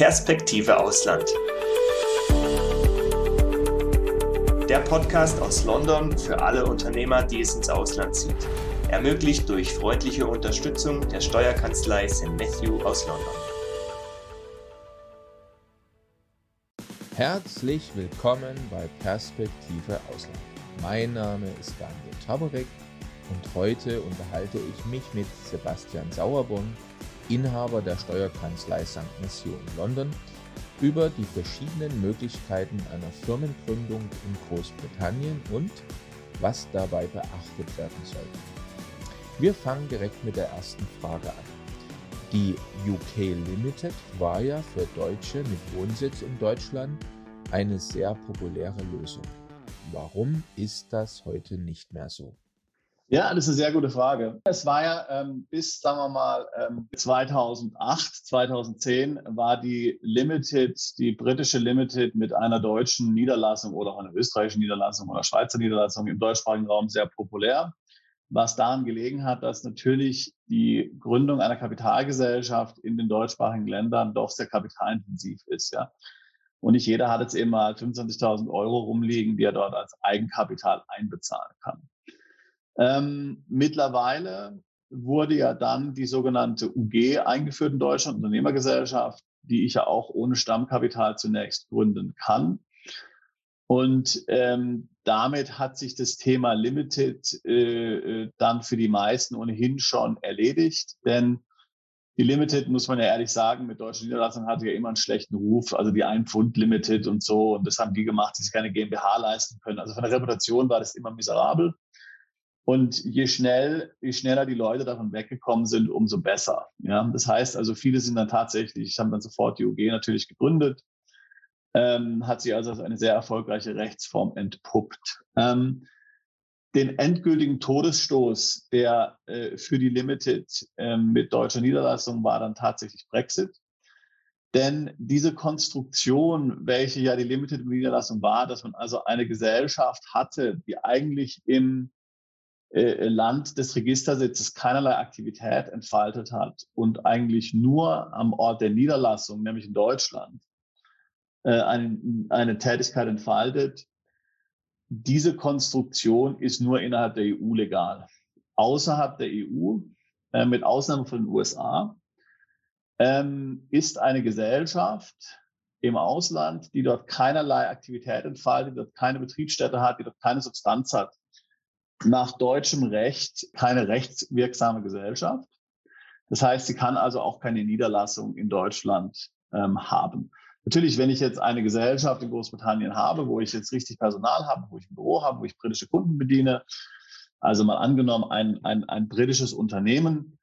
Perspektive Ausland. Der Podcast aus London für alle Unternehmer, die es ins Ausland zieht. Ermöglicht durch freundliche Unterstützung der Steuerkanzlei St. Matthew aus London. Herzlich willkommen bei Perspektive Ausland. Mein Name ist Daniel Taborek und heute unterhalte ich mich mit Sebastian Sauerborn, Inhaber der Steuerkanzlei St. Matthew in London, über die verschiedenen Möglichkeiten einer Firmengründung in Großbritannien und was dabei beachtet werden sollte. Wir fangen direkt mit der ersten Frage an. Die UK Limited war ja für Deutsche mit Wohnsitz in Deutschland eine sehr populäre Lösung. Warum ist das heute nicht mehr so? Ja, das ist eine sehr gute Frage. Es war ja ähm, bis, sagen wir mal, ähm, 2008, 2010 war die Limited, die britische Limited mit einer deutschen Niederlassung oder auch einer österreichischen Niederlassung oder Schweizer Niederlassung im deutschsprachigen Raum sehr populär. Was daran gelegen hat, dass natürlich die Gründung einer Kapitalgesellschaft in den deutschsprachigen Ländern doch sehr kapitalintensiv ist. Ja. Und nicht jeder hat jetzt eben mal 25.000 Euro rumliegen, die er dort als Eigenkapital einbezahlen kann. Ähm, mittlerweile wurde ja dann die sogenannte UG eingeführt in Deutschland, Unternehmergesellschaft, die ich ja auch ohne Stammkapital zunächst gründen kann. Und ähm, damit hat sich das Thema Limited äh, äh dann für die meisten ohnehin schon erledigt, denn die Limited, muss man ja ehrlich sagen, mit deutschen Niederlassungen hatte ja immer einen schlechten Ruf. Also die ein Pfund Limited und so. Und das haben die gemacht, die sich keine GmbH leisten können. Also von der Reputation war das immer miserabel. Und je schnell, je schneller die Leute davon weggekommen sind, umso besser. Ja, das heißt also, viele sind dann tatsächlich, haben dann sofort die UG natürlich gegründet, ähm, hat sich also als eine sehr erfolgreiche Rechtsform entpuppt. Ähm, den endgültigen Todesstoß, der äh, für die Limited äh, mit deutscher Niederlassung war dann tatsächlich Brexit. Denn diese Konstruktion, welche ja die Limited Niederlassung war, dass man also eine Gesellschaft hatte, die eigentlich im äh, Land des Registersitzes keinerlei Aktivität entfaltet hat und eigentlich nur am Ort der Niederlassung, nämlich in Deutschland, äh, eine, eine Tätigkeit entfaltet, diese Konstruktion ist nur innerhalb der EU legal. Außerhalb der EU, äh, mit Ausnahme von den USA, ähm, ist eine Gesellschaft im Ausland, die dort keinerlei Aktivität entfaltet, die dort keine Betriebsstätte hat, die dort keine Substanz hat, nach deutschem Recht keine rechtswirksame Gesellschaft. Das heißt, sie kann also auch keine Niederlassung in Deutschland ähm, haben. Natürlich, wenn ich jetzt eine Gesellschaft in Großbritannien habe, wo ich jetzt richtig Personal habe, wo ich ein Büro habe, wo ich britische Kunden bediene, also mal angenommen ein, ein, ein britisches Unternehmen,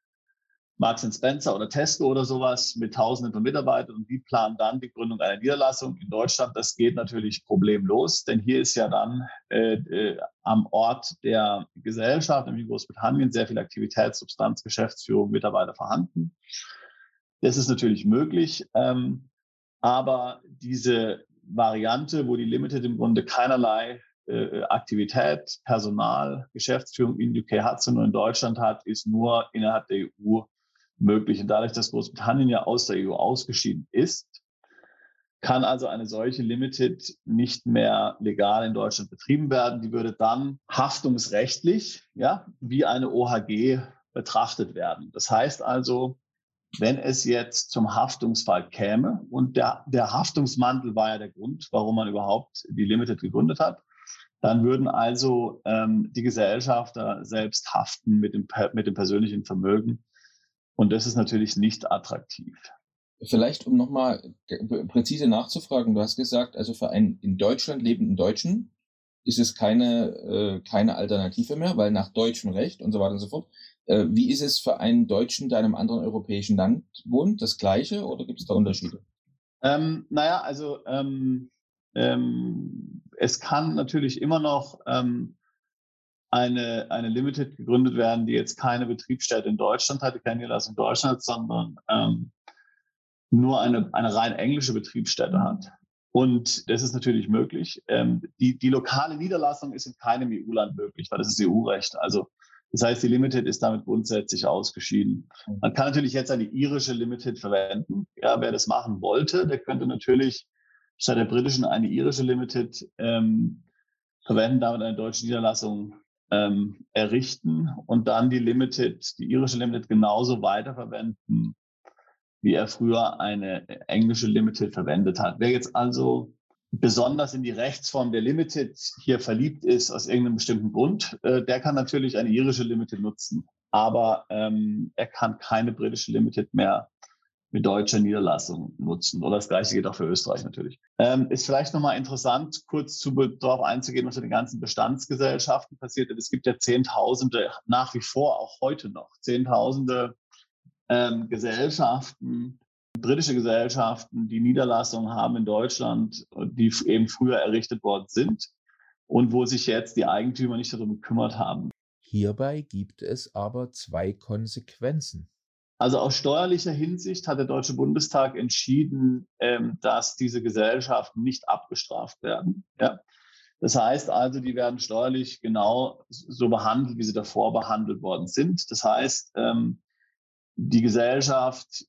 Marks Spencer oder Tesco oder sowas mit Tausenden von Mitarbeitern und die planen dann die Gründung einer Niederlassung in Deutschland. Das geht natürlich problemlos, denn hier ist ja dann äh, äh, am Ort der Gesellschaft, nämlich Großbritannien, sehr viel Aktivität, Substanz, Geschäftsführung, Mitarbeiter vorhanden. Das ist natürlich möglich. Ähm, aber diese Variante, wo die Limited im Grunde keinerlei äh, Aktivität, Personal, Geschäftsführung in UK hat, sondern in Deutschland hat, ist nur innerhalb der EU möglich. Und dadurch, dass Großbritannien ja aus der EU ausgeschieden ist, kann also eine solche Limited nicht mehr legal in Deutschland betrieben werden. Die würde dann haftungsrechtlich, ja, wie eine OHG betrachtet werden. Das heißt also, wenn es jetzt zum Haftungsfall käme, und der, der Haftungsmantel war ja der Grund, warum man überhaupt die Limited gegründet hat, dann würden also ähm, die Gesellschafter selbst haften mit dem, mit dem persönlichen Vermögen. Und das ist natürlich nicht attraktiv. Vielleicht, um nochmal präzise nachzufragen, du hast gesagt, also für einen in Deutschland lebenden Deutschen ist es keine, äh, keine Alternative mehr, weil nach deutschem Recht und so weiter und so fort äh, wie ist es für einen Deutschen, der in einem anderen europäischen Land wohnt? Das gleiche oder gibt es da Unterschiede? Ähm, naja, also ähm, ähm, es kann natürlich immer noch ähm, eine, eine Limited gegründet werden, die jetzt keine Betriebsstätte in Deutschland hat, keine Niederlassung in Deutschland, sondern ähm, nur eine, eine rein englische Betriebsstätte hat. Und das ist natürlich möglich. Ähm, die, die lokale Niederlassung ist in keinem EU-Land möglich, weil das ist EU-Recht. Also Das heißt, die Limited ist damit grundsätzlich ausgeschieden. Mhm. Man kann natürlich jetzt eine irische Limited verwenden. Ja, wer das machen wollte, der könnte natürlich statt der britischen eine irische Limited ähm, verwenden, damit eine deutsche Niederlassung ähm, errichten und dann die Limited, die irische Limited genauso weiterverwenden, wie er früher eine englische Limited verwendet hat. Wer jetzt also besonders in die Rechtsform der Limited hier verliebt ist, aus irgendeinem bestimmten Grund, äh, der kann natürlich eine irische Limited nutzen. Aber ähm, er kann keine britische Limited mehr mit deutscher Niederlassung nutzen. Oder das gleiche geht auch für Österreich natürlich. Ähm, ist vielleicht nochmal interessant, kurz zu, darauf einzugehen, was in den ganzen Bestandsgesellschaften passiert. Es gibt ja Zehntausende, nach wie vor auch heute noch, Zehntausende ähm, Gesellschaften, britische Gesellschaften, die Niederlassungen haben in Deutschland, die eben früher errichtet worden sind und wo sich jetzt die Eigentümer nicht darum gekümmert haben. Hierbei gibt es aber zwei Konsequenzen. Also aus steuerlicher Hinsicht hat der Deutsche Bundestag entschieden, ähm, dass diese Gesellschaften nicht abgestraft werden. Ja. Das heißt also, die werden steuerlich genau so behandelt, wie sie davor behandelt worden sind. Das heißt, ähm, die Gesellschaft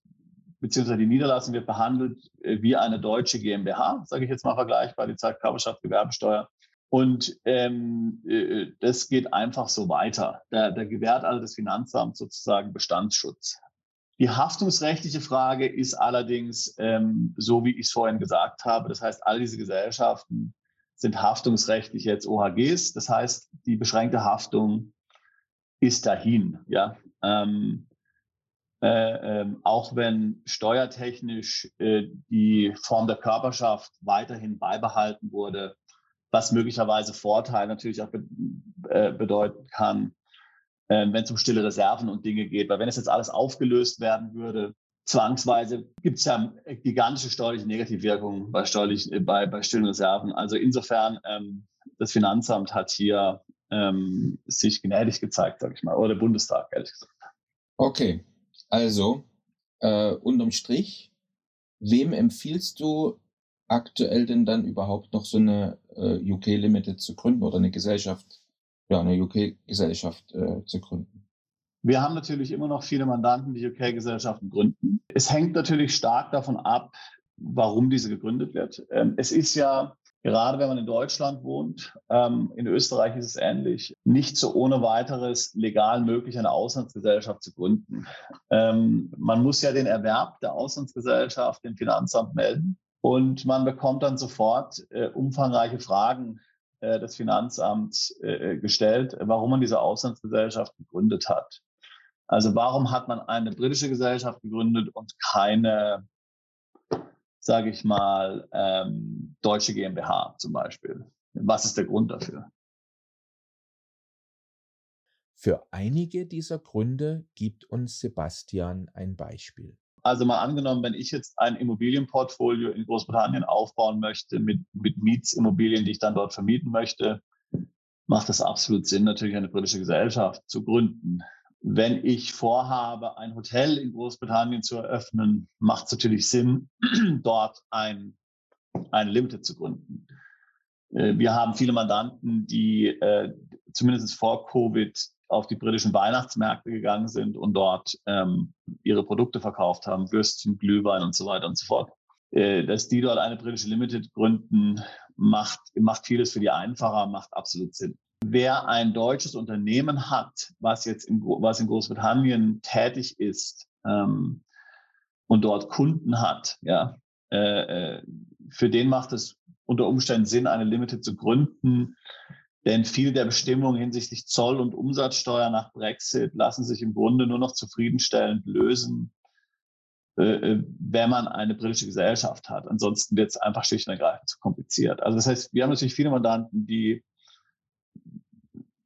beziehungsweise die Niederlassung wird behandelt äh, wie eine deutsche GmbH, sage ich jetzt mal vergleichbar, die Zeit Körperschaft, Gewerbesteuer. Und ähm, äh, das geht einfach so weiter. Da, da gewährt also das Finanzamt sozusagen Bestandsschutz. Die haftungsrechtliche Frage ist allerdings ähm, so, wie ich es vorhin gesagt habe. Das heißt, all diese Gesellschaften sind haftungsrechtlich jetzt OHGs. Das heißt, die beschränkte Haftung ist dahin. Ja, ähm, äh, äh, auch wenn steuertechnisch äh, die Form der Körperschaft weiterhin beibehalten wurde, was möglicherweise Vorteil natürlich auch be äh, bedeuten kann, wenn es um stille Reserven und Dinge geht. Weil wenn es jetzt alles aufgelöst werden würde, zwangsweise gibt es ja gigantische steuerliche Negativwirkungen bei, steuerlich, äh, bei, bei stillen Reserven. Also insofern, ähm, das Finanzamt hat hier ähm, sich gnädig gezeigt, sage ich mal, oder der Bundestag, ehrlich gesagt. Okay, also äh, unterm Strich, wem empfiehlst du aktuell denn dann überhaupt noch so eine äh, UK Limited zu gründen oder eine Gesellschaft ja, eine UK-Gesellschaft äh, zu gründen? Wir haben natürlich immer noch viele Mandanten, die UK-Gesellschaften gründen. Es hängt natürlich stark davon ab, warum diese gegründet wird. Ähm, es ist ja, gerade wenn man in Deutschland wohnt, ähm, in Österreich ist es ähnlich, nicht so ohne weiteres legal möglich, eine Auslandsgesellschaft zu gründen. Ähm, man muss ja den Erwerb der Auslandsgesellschaft dem Finanzamt melden. Und man bekommt dann sofort äh, umfangreiche Fragen äh, das Finanzamt äh, gestellt, warum man diese Auslandsgesellschaft gegründet hat. Also warum hat man eine britische Gesellschaft gegründet und keine, sage ich mal, ähm, deutsche GmbH zum Beispiel? Was ist der Grund dafür? Für einige dieser Gründe gibt uns Sebastian ein Beispiel. Also mal angenommen, wenn ich jetzt ein Immobilienportfolio in Großbritannien aufbauen möchte mit, mit Mietsimmobilien, die ich dann dort vermieten möchte, macht es absolut Sinn, natürlich eine britische Gesellschaft zu gründen. Wenn ich vorhabe, ein Hotel in Großbritannien zu eröffnen, macht es natürlich Sinn, dort ein, ein Limited zu gründen. Äh, wir haben viele Mandanten, die äh, zumindest vor Covid auf die britischen Weihnachtsmärkte gegangen sind und dort ähm, ihre Produkte verkauft haben, Würstchen, Glühwein und so weiter und so fort. Äh, dass die dort eine britische Limited gründen, macht, macht vieles für die einfacher, macht absolut Sinn. Wer ein deutsches Unternehmen hat, was jetzt in, was in Großbritannien tätig ist ähm, und dort Kunden hat, ja, äh, äh für den macht es unter Umständen Sinn, eine Limited zu gründen, denn viele der Bestimmungen hinsichtlich Zoll- und Umsatzsteuer nach Brexit lassen sich im Grunde nur noch zufriedenstellend lösen, äh, äh, wenn man eine britische Gesellschaft hat. Ansonsten wird es einfach schlicht und ergreifend zu kompliziert. Also das heißt, wir haben natürlich viele Mandanten, die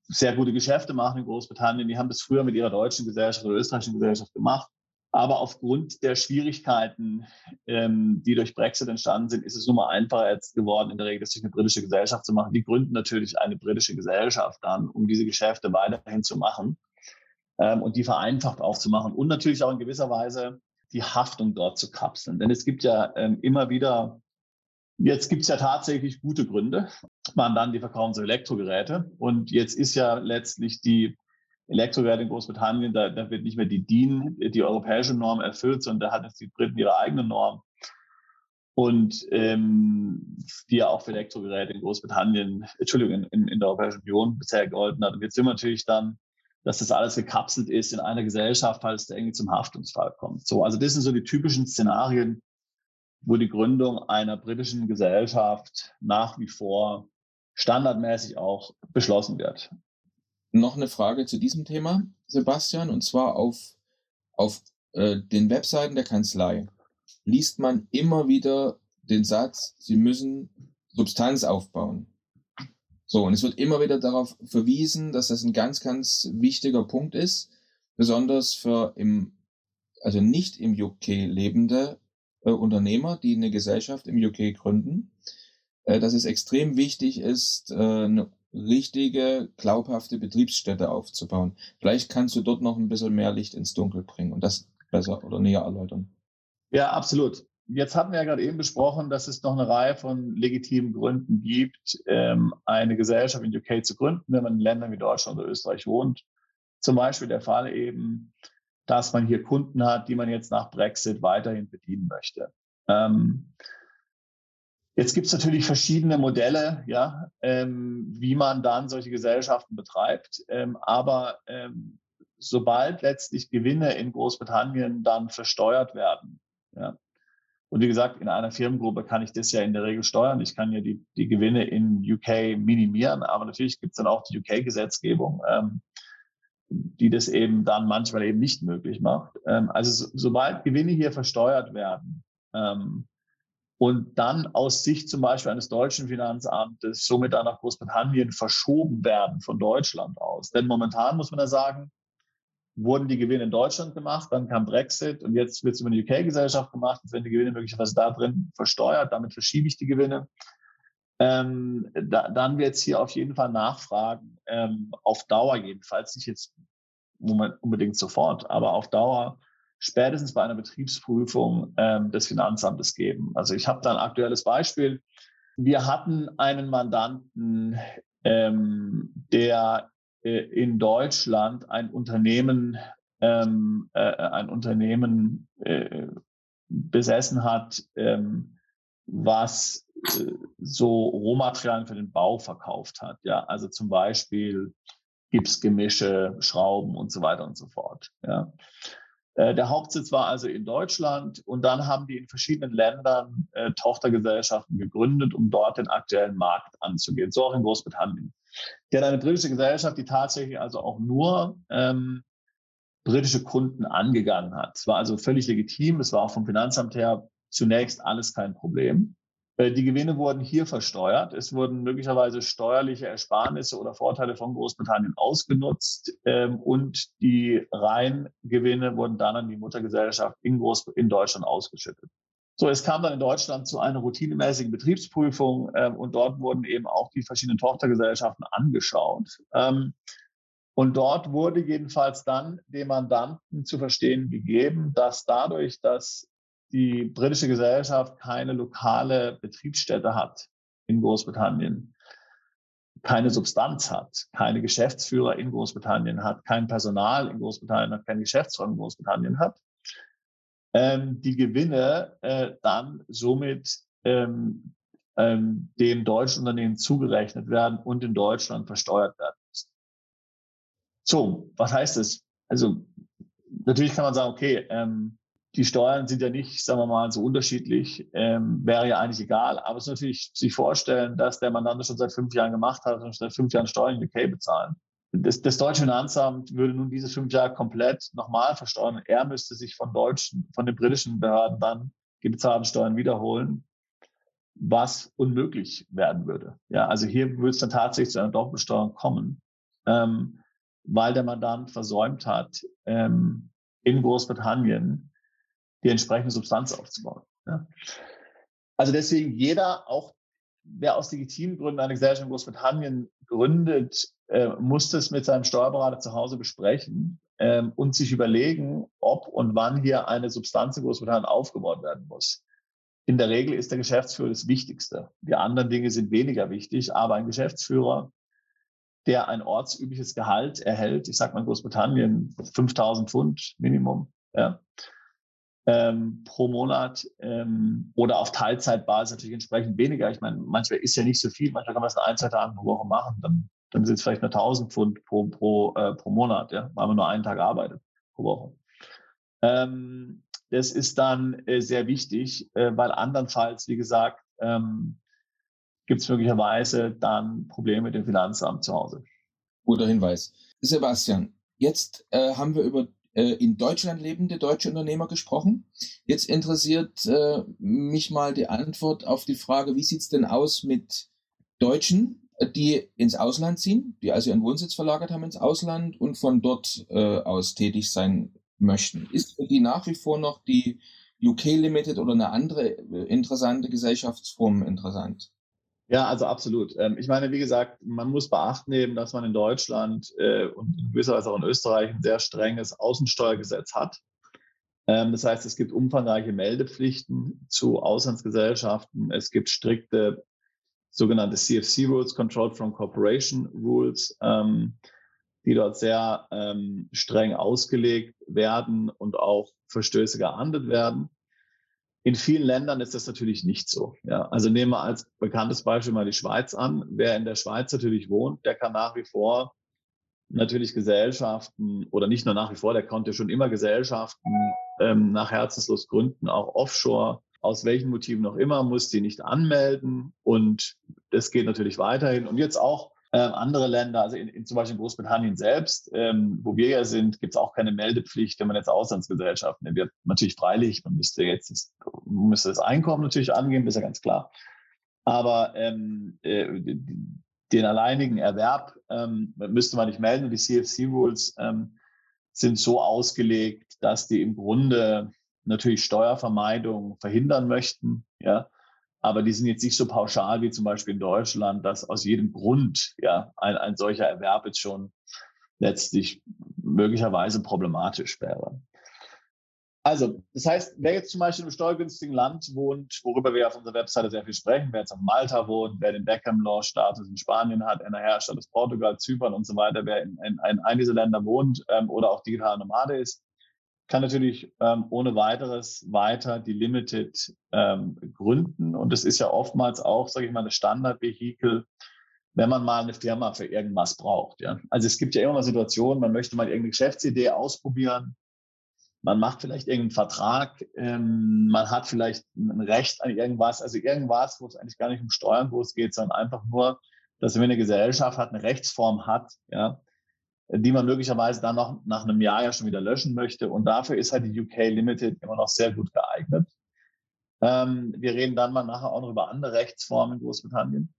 sehr gute Geschäfte machen in Großbritannien. Die haben das früher mit ihrer deutschen Gesellschaft oder österreichischen Gesellschaft gemacht. Aber aufgrund der Schwierigkeiten, ähm, die durch Brexit entstanden sind, ist es nun mal einfacher jetzt geworden, in der Regel sich eine britische Gesellschaft zu machen. Die gründen natürlich eine britische Gesellschaft dann, um diese Geschäfte weiterhin zu machen ähm, und die vereinfacht auch zu machen und natürlich auch in gewisser Weise die Haftung dort zu kapseln. Denn es gibt ja ähm, immer wieder, jetzt gibt es ja tatsächlich gute Gründe. Man dann, die verkaufen so Elektrogeräte und jetzt ist ja letztlich die Elektrogeräte in Großbritannien, da, da wird nicht mehr die DIN, die europäische Norm erfüllt, sondern da hat jetzt die Briten ihre eigene Norm. Und ähm, die ja auch für Elektrogeräte in Großbritannien, Entschuldigung, in, in der Europäischen Union bisher gegolten hat. Und jetzt sind wir natürlich dann, dass das alles gekapselt ist in einer Gesellschaft, falls der irgendwie zum Haftungsfall kommt. So, also das sind so die typischen Szenarien, wo die Gründung einer britischen Gesellschaft nach wie vor standardmäßig auch beschlossen wird. Noch eine Frage zu diesem Thema, Sebastian, und zwar auf, auf äh, den Webseiten der Kanzlei liest man immer wieder den Satz, sie müssen Substanz aufbauen. So, und es wird immer wieder darauf verwiesen, dass das ein ganz, ganz wichtiger Punkt ist, besonders für im, also nicht im UK lebende äh, Unternehmer, die eine Gesellschaft im UK gründen, äh, dass es extrem wichtig ist, äh, eine richtige, glaubhafte Betriebsstätte aufzubauen. Vielleicht kannst du dort noch ein bisschen mehr Licht ins Dunkel bringen und das besser oder näher erläutern. Ja, absolut. Jetzt hatten wir ja gerade eben besprochen, dass es noch eine Reihe von legitimen Gründen gibt, ähm, eine Gesellschaft in UK zu gründen, wenn man in Ländern wie Deutschland oder Österreich wohnt. Zum Beispiel der Fall eben, dass man hier Kunden hat, die man jetzt nach Brexit weiterhin bedienen möchte. Ähm, jetzt gibt es natürlich verschiedene Modelle, ja, ähm, wie man dann solche Gesellschaften betreibt. Ähm, aber ähm, sobald letztlich Gewinne in Großbritannien dann versteuert werden, ja, und wie gesagt, in einer Firmengruppe kann ich das ja in der Regel steuern. Ich kann ja die, die Gewinne in UK minimieren, aber natürlich gibt es dann auch die UK-Gesetzgebung, ähm, die das eben dann manchmal eben nicht möglich macht. Ähm, also so, sobald Gewinne hier versteuert werden ähm, und dann aus Sicht zum Beispiel eines deutschen Finanzamtes somit dann nach Großbritannien verschoben werden von Deutschland aus. Denn momentan muss man da sagen, wurden die Gewinne in Deutschland gemacht, dann kam Brexit und jetzt wird es über eine UK-Gesellschaft gemacht. Jetzt werden die Gewinne möglicherweise da drin versteuert, damit verschiebe ich die Gewinne. Ähm, da, dann wird es hier auf jeden Fall Nachfragen, ähm, auf Dauer jedenfalls, nicht jetzt unbedingt sofort, aber auf Dauer spätestens bei einer Betriebsprüfung ähm, des Finanzamtes geben. Also ich habe da ein aktuelles Beispiel. Wir hatten einen Mandanten, ähm, der äh, in Deutschland ein Unternehmen, ähm, äh, ein Unternehmen äh, besessen hat, ähm, was äh, so Rohmaterialien für den Bau verkauft hat. Ja, also zum Beispiel Gipsgemische, Schrauben und so weiter und so fort. Ja. Äh, der Hauptsitz war also in Deutschland und dann haben die in verschiedenen Ländern äh, Tochtergesellschaften gegründet, um dort den aktuellen Markt anzugehen, so auch in Großbritannien. Der hat eine britische Gesellschaft, die tatsächlich also auch nur ähm, britische Kunden angegangen hat. Es war also völlig legitim, es war auch vom Finanzamt her zunächst alles kein Problem. Äh, die Gewinne wurden hier versteuert. Es wurden möglicherweise steuerliche Ersparnisse oder Vorteile von Großbritannien ausgenutzt ähm, und die Reingewinne wurden dann an die Muttergesellschaft in, Groß in Deutschland ausgeschüttet. So, es kam dann in Deutschland zu einer routinemäßigen Betriebsprüfung ähm, und dort wurden eben auch die verschiedenen Tochtergesellschaften angeschaut. Ähm, und dort wurde jedenfalls dann dem Mandanten zu verstehen gegeben, dass dadurch, dass die britische Gesellschaft keine lokale Betriebsstätte hat in Großbritannien, keine Substanz hat, keine Geschäftsführer in Großbritannien hat, kein Personal in Großbritannien hat, keine Geschäftsführer in Großbritannien hat, ähm, die Gewinne äh, dann somit ähm, ähm, dem deutschen Unternehmen zugerechnet werden und in Deutschland versteuert werden müssen. So, was heißt das? Also natürlich kann man sagen, okay, ähm, die Steuern sind ja nicht, sagen wir mal, so unterschiedlich, ähm, wäre ja eigentlich egal. Aber es ist natürlich sich vorstellen, dass der Mandant das schon seit fünf Jahren gemacht hat und seit fünf Jahren Steuern in UK bezahlen. Das, das deutsche Finanzamt würde nun diese fünf Jahre komplett nochmal versteuern. Er müsste sich von deutschen, von den britischen Behörden dann die bezahlten Steuern wiederholen, was unmöglich werden würde. Ja, also hier würde es dann tatsächlich zu einer Doppelbesteuerung kommen, ähm, weil der Mandant versäumt hat, ähm, in Großbritannien die entsprechende Substanz aufzubauen. Ja. Also deswegen jeder, auch wer aus legitimen Gründen eine Gesellschaft in Großbritannien gründet, äh, muss das mit seinem Steuerberater zu Hause besprechen ähm, und sich überlegen, ob und wann hier eine Substanz in Großbritannien aufgebaut werden muss. In der Regel ist der Geschäftsführer das Wichtigste. Die anderen Dinge sind weniger wichtig, aber ein Geschäftsführer der ein ortsübliches Gehalt erhält, ich sage mal Großbritannien 5000 Pfund Minimum, ja, ähm, pro Monat ähm, oder auf Teilzeitbasis natürlich entsprechend weniger. Ich meine, manchmal ist ja nicht so viel, manchmal kann man es in ein, zwei Tagen pro Woche machen, dann, dann sind es vielleicht nur 1000 Pfund pro, pro, äh, pro Monat, ja, weil man nur einen Tag arbeitet pro Woche. Ähm, das ist dann äh, sehr wichtig, äh, weil andernfalls, wie gesagt, ähm, gibt es möglicherweise dann Probleme mit dem Finanzamt zu Hause. Guter Hinweis. Sebastian, jetzt äh, haben wir über äh, in Deutschland lebende deutsche Unternehmer gesprochen. Jetzt interessiert äh, mich mal die Antwort auf die Frage, wie sieht's denn aus mit Deutschen, die ins Ausland ziehen, die also ihren Wohnsitz verlagert haben ins Ausland und von dort äh, aus tätig sein möchten. Ist die nach wie vor noch die UK Limited oder eine andere äh, interessante Gesellschaftsform interessant? Ja, also absolut. Ähm, ich meine, wie gesagt, man muss beachten eben, dass man in Deutschland äh, und in gewisser Weise auch in Österreich ein sehr strenges Außensteuergesetz hat. Ähm, das heißt, es gibt umfangreiche Meldepflichten zu Auslandsgesellschaften. Es gibt strikte sogenannte CFC Rules, Controlled from Corporation Rules, ähm, die dort sehr streng ausgelegt werden und auch Verstöße geahndet werden. In vielen Ländern ist das natürlich nicht so. Ja, also nehmen wir als bekanntes Beispiel mal die Schweiz an. Wer in der Schweiz natürlich wohnt, der kann nach wie vor natürlich Gesellschaften oder nicht nur nach wie vor, der konnte schon immer Gesellschaften ähm, nach Herzenslust gründen, auch offshore. Aus welchen Motiven noch immer, muss die nicht anmelden. Und das geht natürlich weiterhin. Und jetzt auch ähm, andere Länder, also in, in, zum Beispiel in Großbritannien selbst, ähm, wo wir ja sind, gibt es auch keine Meldepflicht, wenn man jetzt Auslandsgesellschaften nimmt. Natürlich freilich, man müsste jetzt das, müsste das Einkommen natürlich angeben, ist ja ganz klar. Aber ähm, äh, den alleinigen Erwerb ähm, müsste man nicht melden. Und die CFC-Rules ähm, sind so ausgelegt, dass die im Grunde natürlich Steuervermeidung verhindern möchten. Ja, aber die sind jetzt nicht so pauschal wie zum Beispiel in Deutschland, dass aus jedem Grund ja ein, ein solcher Erwerb jetzt schon letztlich möglicherweise problematisch wäre. Also, das heißt, wer jetzt zum Beispiel einem steuergünstigen Land wohnt, worüber wir auf unserer Webseite sehr viel sprechen, wer jetzt auf Malta wohnt, wer den Beckham-Law-Status in Spanien hat, aus Portugal, Zypern und so weiter, wer in, in, in einem dieser Länder wohnt ähm, oder auch digital Nomade ist, kann natürlich ähm, ohne weiteres weiter die Limited ähm, gründen. Und das ist ja oftmals auch, sage ich mal, das Standardvehikel, wenn man mal eine Firma für irgendwas braucht. Ja. Also es gibt ja immer mal Situationen, man möchte mal irgendeine Geschäftsidee ausprobieren. Man macht vielleicht irgendeinen Vertrag, ähm, man hat vielleicht ein Recht an irgendwas, also irgendwas, wo es eigentlich gar nicht um Steuern wo geht, sondern einfach nur, dass wenn eine Gesellschaft hat, eine Rechtsform hat, ja, die man möglicherweise dann noch nach einem Jahr ja schon wieder löschen möchte. Und dafür ist halt die UK Limited immer noch sehr gut geeignet. Ähm, wir reden dann mal nachher auch noch über andere Rechtsformen in Großbritannien.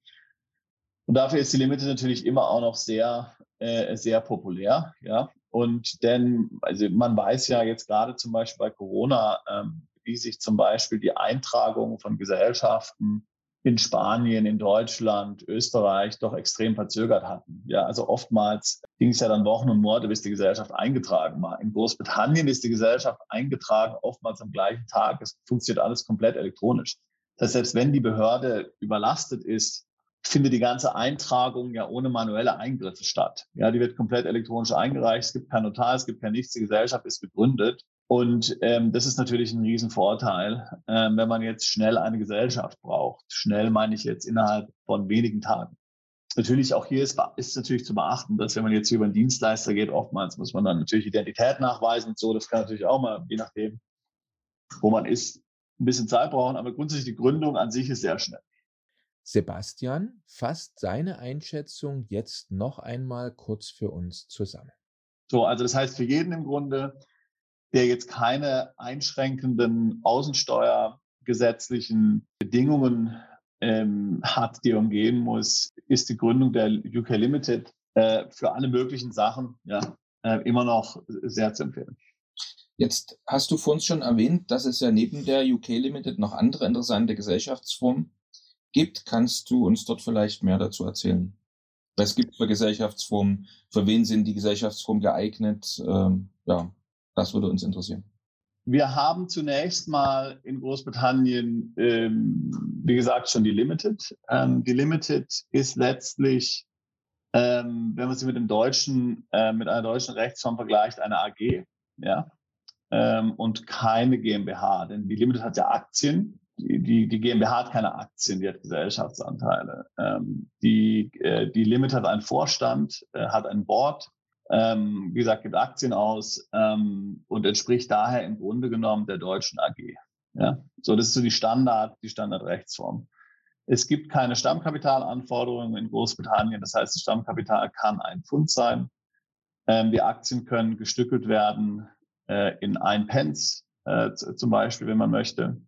Und dafür ist die Limited natürlich immer auch noch sehr, äh, sehr populär. Ja. Und denn, also man weiß ja jetzt gerade zum Beispiel bei Corona, ähm, wie sich zum Beispiel die Eintragung von Gesellschaften in Spanien, in Deutschland, Österreich doch extrem verzögert hatten. Ja, also oftmals ging es ja dann Wochen und Monate, bis die Gesellschaft eingetragen war. In Großbritannien ist die Gesellschaft eingetragen, oftmals am gleichen Tag. Es funktioniert alles komplett elektronisch. Das heißt, selbst wenn die Behörde überlastet ist, findet die ganze Eintragung ja ohne manuelle Eingriffe statt. Ja, die wird komplett elektronisch eingereicht. Es gibt kein Notar, es gibt kein nichts. Die Gesellschaft ist gegründet. Und ähm, das ist natürlich ein Riesenvorteil, ähm, wenn man jetzt schnell eine Gesellschaft braucht. Schnell meine ich jetzt innerhalb von wenigen Tagen. Natürlich auch hier ist, ist natürlich zu beachten, dass wenn man jetzt hier über einen Dienstleister geht, oftmals muss man dann natürlich Identität nachweisen und so. Das kann natürlich auch mal, je nachdem, wo man ist, ein bisschen Zeit brauchen. Aber grundsätzlich die Gründung an sich ist sehr schnell. Sebastian fasst seine Einschätzung jetzt noch einmal kurz für uns zusammen. So, also das heißt für jeden im Grunde, der jetzt keine einschränkenden außensteuergesetzlichen Bedingungen ähm, hat, die er umgehen muss, ist die Gründung der UK Limited äh, für alle möglichen Sachen ja, äh, immer noch sehr zu empfehlen. Jetzt hast du vor uns schon erwähnt, dass es ja neben der UK Limited noch andere interessante Gesellschaftsformen gibt. Kannst du uns dort vielleicht mehr dazu erzählen? Was gibt für Gesellschaftsformen? Für wen sind die Gesellschaftsformen geeignet? Ähm, ja, das würde uns interessieren. Wir haben zunächst mal in Großbritannien, ähm, wie gesagt, schon die Limited. Ähm, die Limited ist letztlich ähm, wenn man sie mit dem deutschen, äh, mit einer deutschen Rechtsform vergleicht, eine AG, ja, ähm, und keine GmbH. Denn die Limited hat ja Aktien. Die, die, GmbH hat keine Aktien, die hat Gesellschaftsanteile. Ähm, die, äh, die Limited hat einen Vorstand, äh, hat ein Board, ähm, wie gesagt, gibt Aktien aus ähm, und entspricht daher im Grunde genommen der deutschen AG. Ja, so das ist so die Standard, die Standardrechtsform. Es gibt keine Stammkapitalanforderungen in Großbritannien. Das heißt, das Stammkapital kann ein Pfund sein. Ähm, die Aktien können gestückelt werden äh, in ein Pence äh, zum Beispiel, wenn man möchte.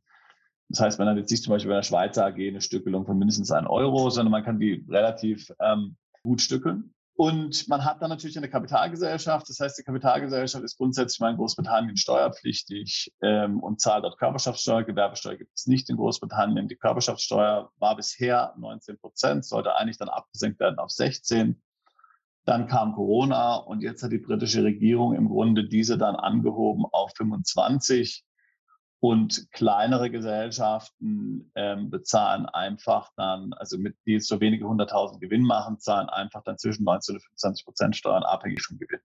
Das heißt, man hat jetzt nicht zum Beispiel bei der Schweizer AG eine Stückelung von mindestens einem Euro, sondern man kann die relativ ähm, gut stückeln. Und man hat dann natürlich eine Kapitalgesellschaft. Das heißt, die Kapitalgesellschaft ist grundsätzlich mal in Großbritannien steuerpflichtig ähm, und zahlt dort Körperschaftssteuer. Gewerbesteuer gibt es nicht in Großbritannien. Die Körperschaftssteuer war bisher 19 Prozent, sollte eigentlich dann abgesenkt werden auf 16. Dann kam Corona und jetzt hat die britische Regierung im Grunde diese dann angehoben auf 25. Und kleinere Gesellschaften ähm, bezahlen einfach dann, also mit, die so wenige hunderttausend Gewinn machen, zahlen einfach dann zwischen 19 und 25 Prozent Steuern abhängig vom Gewinn.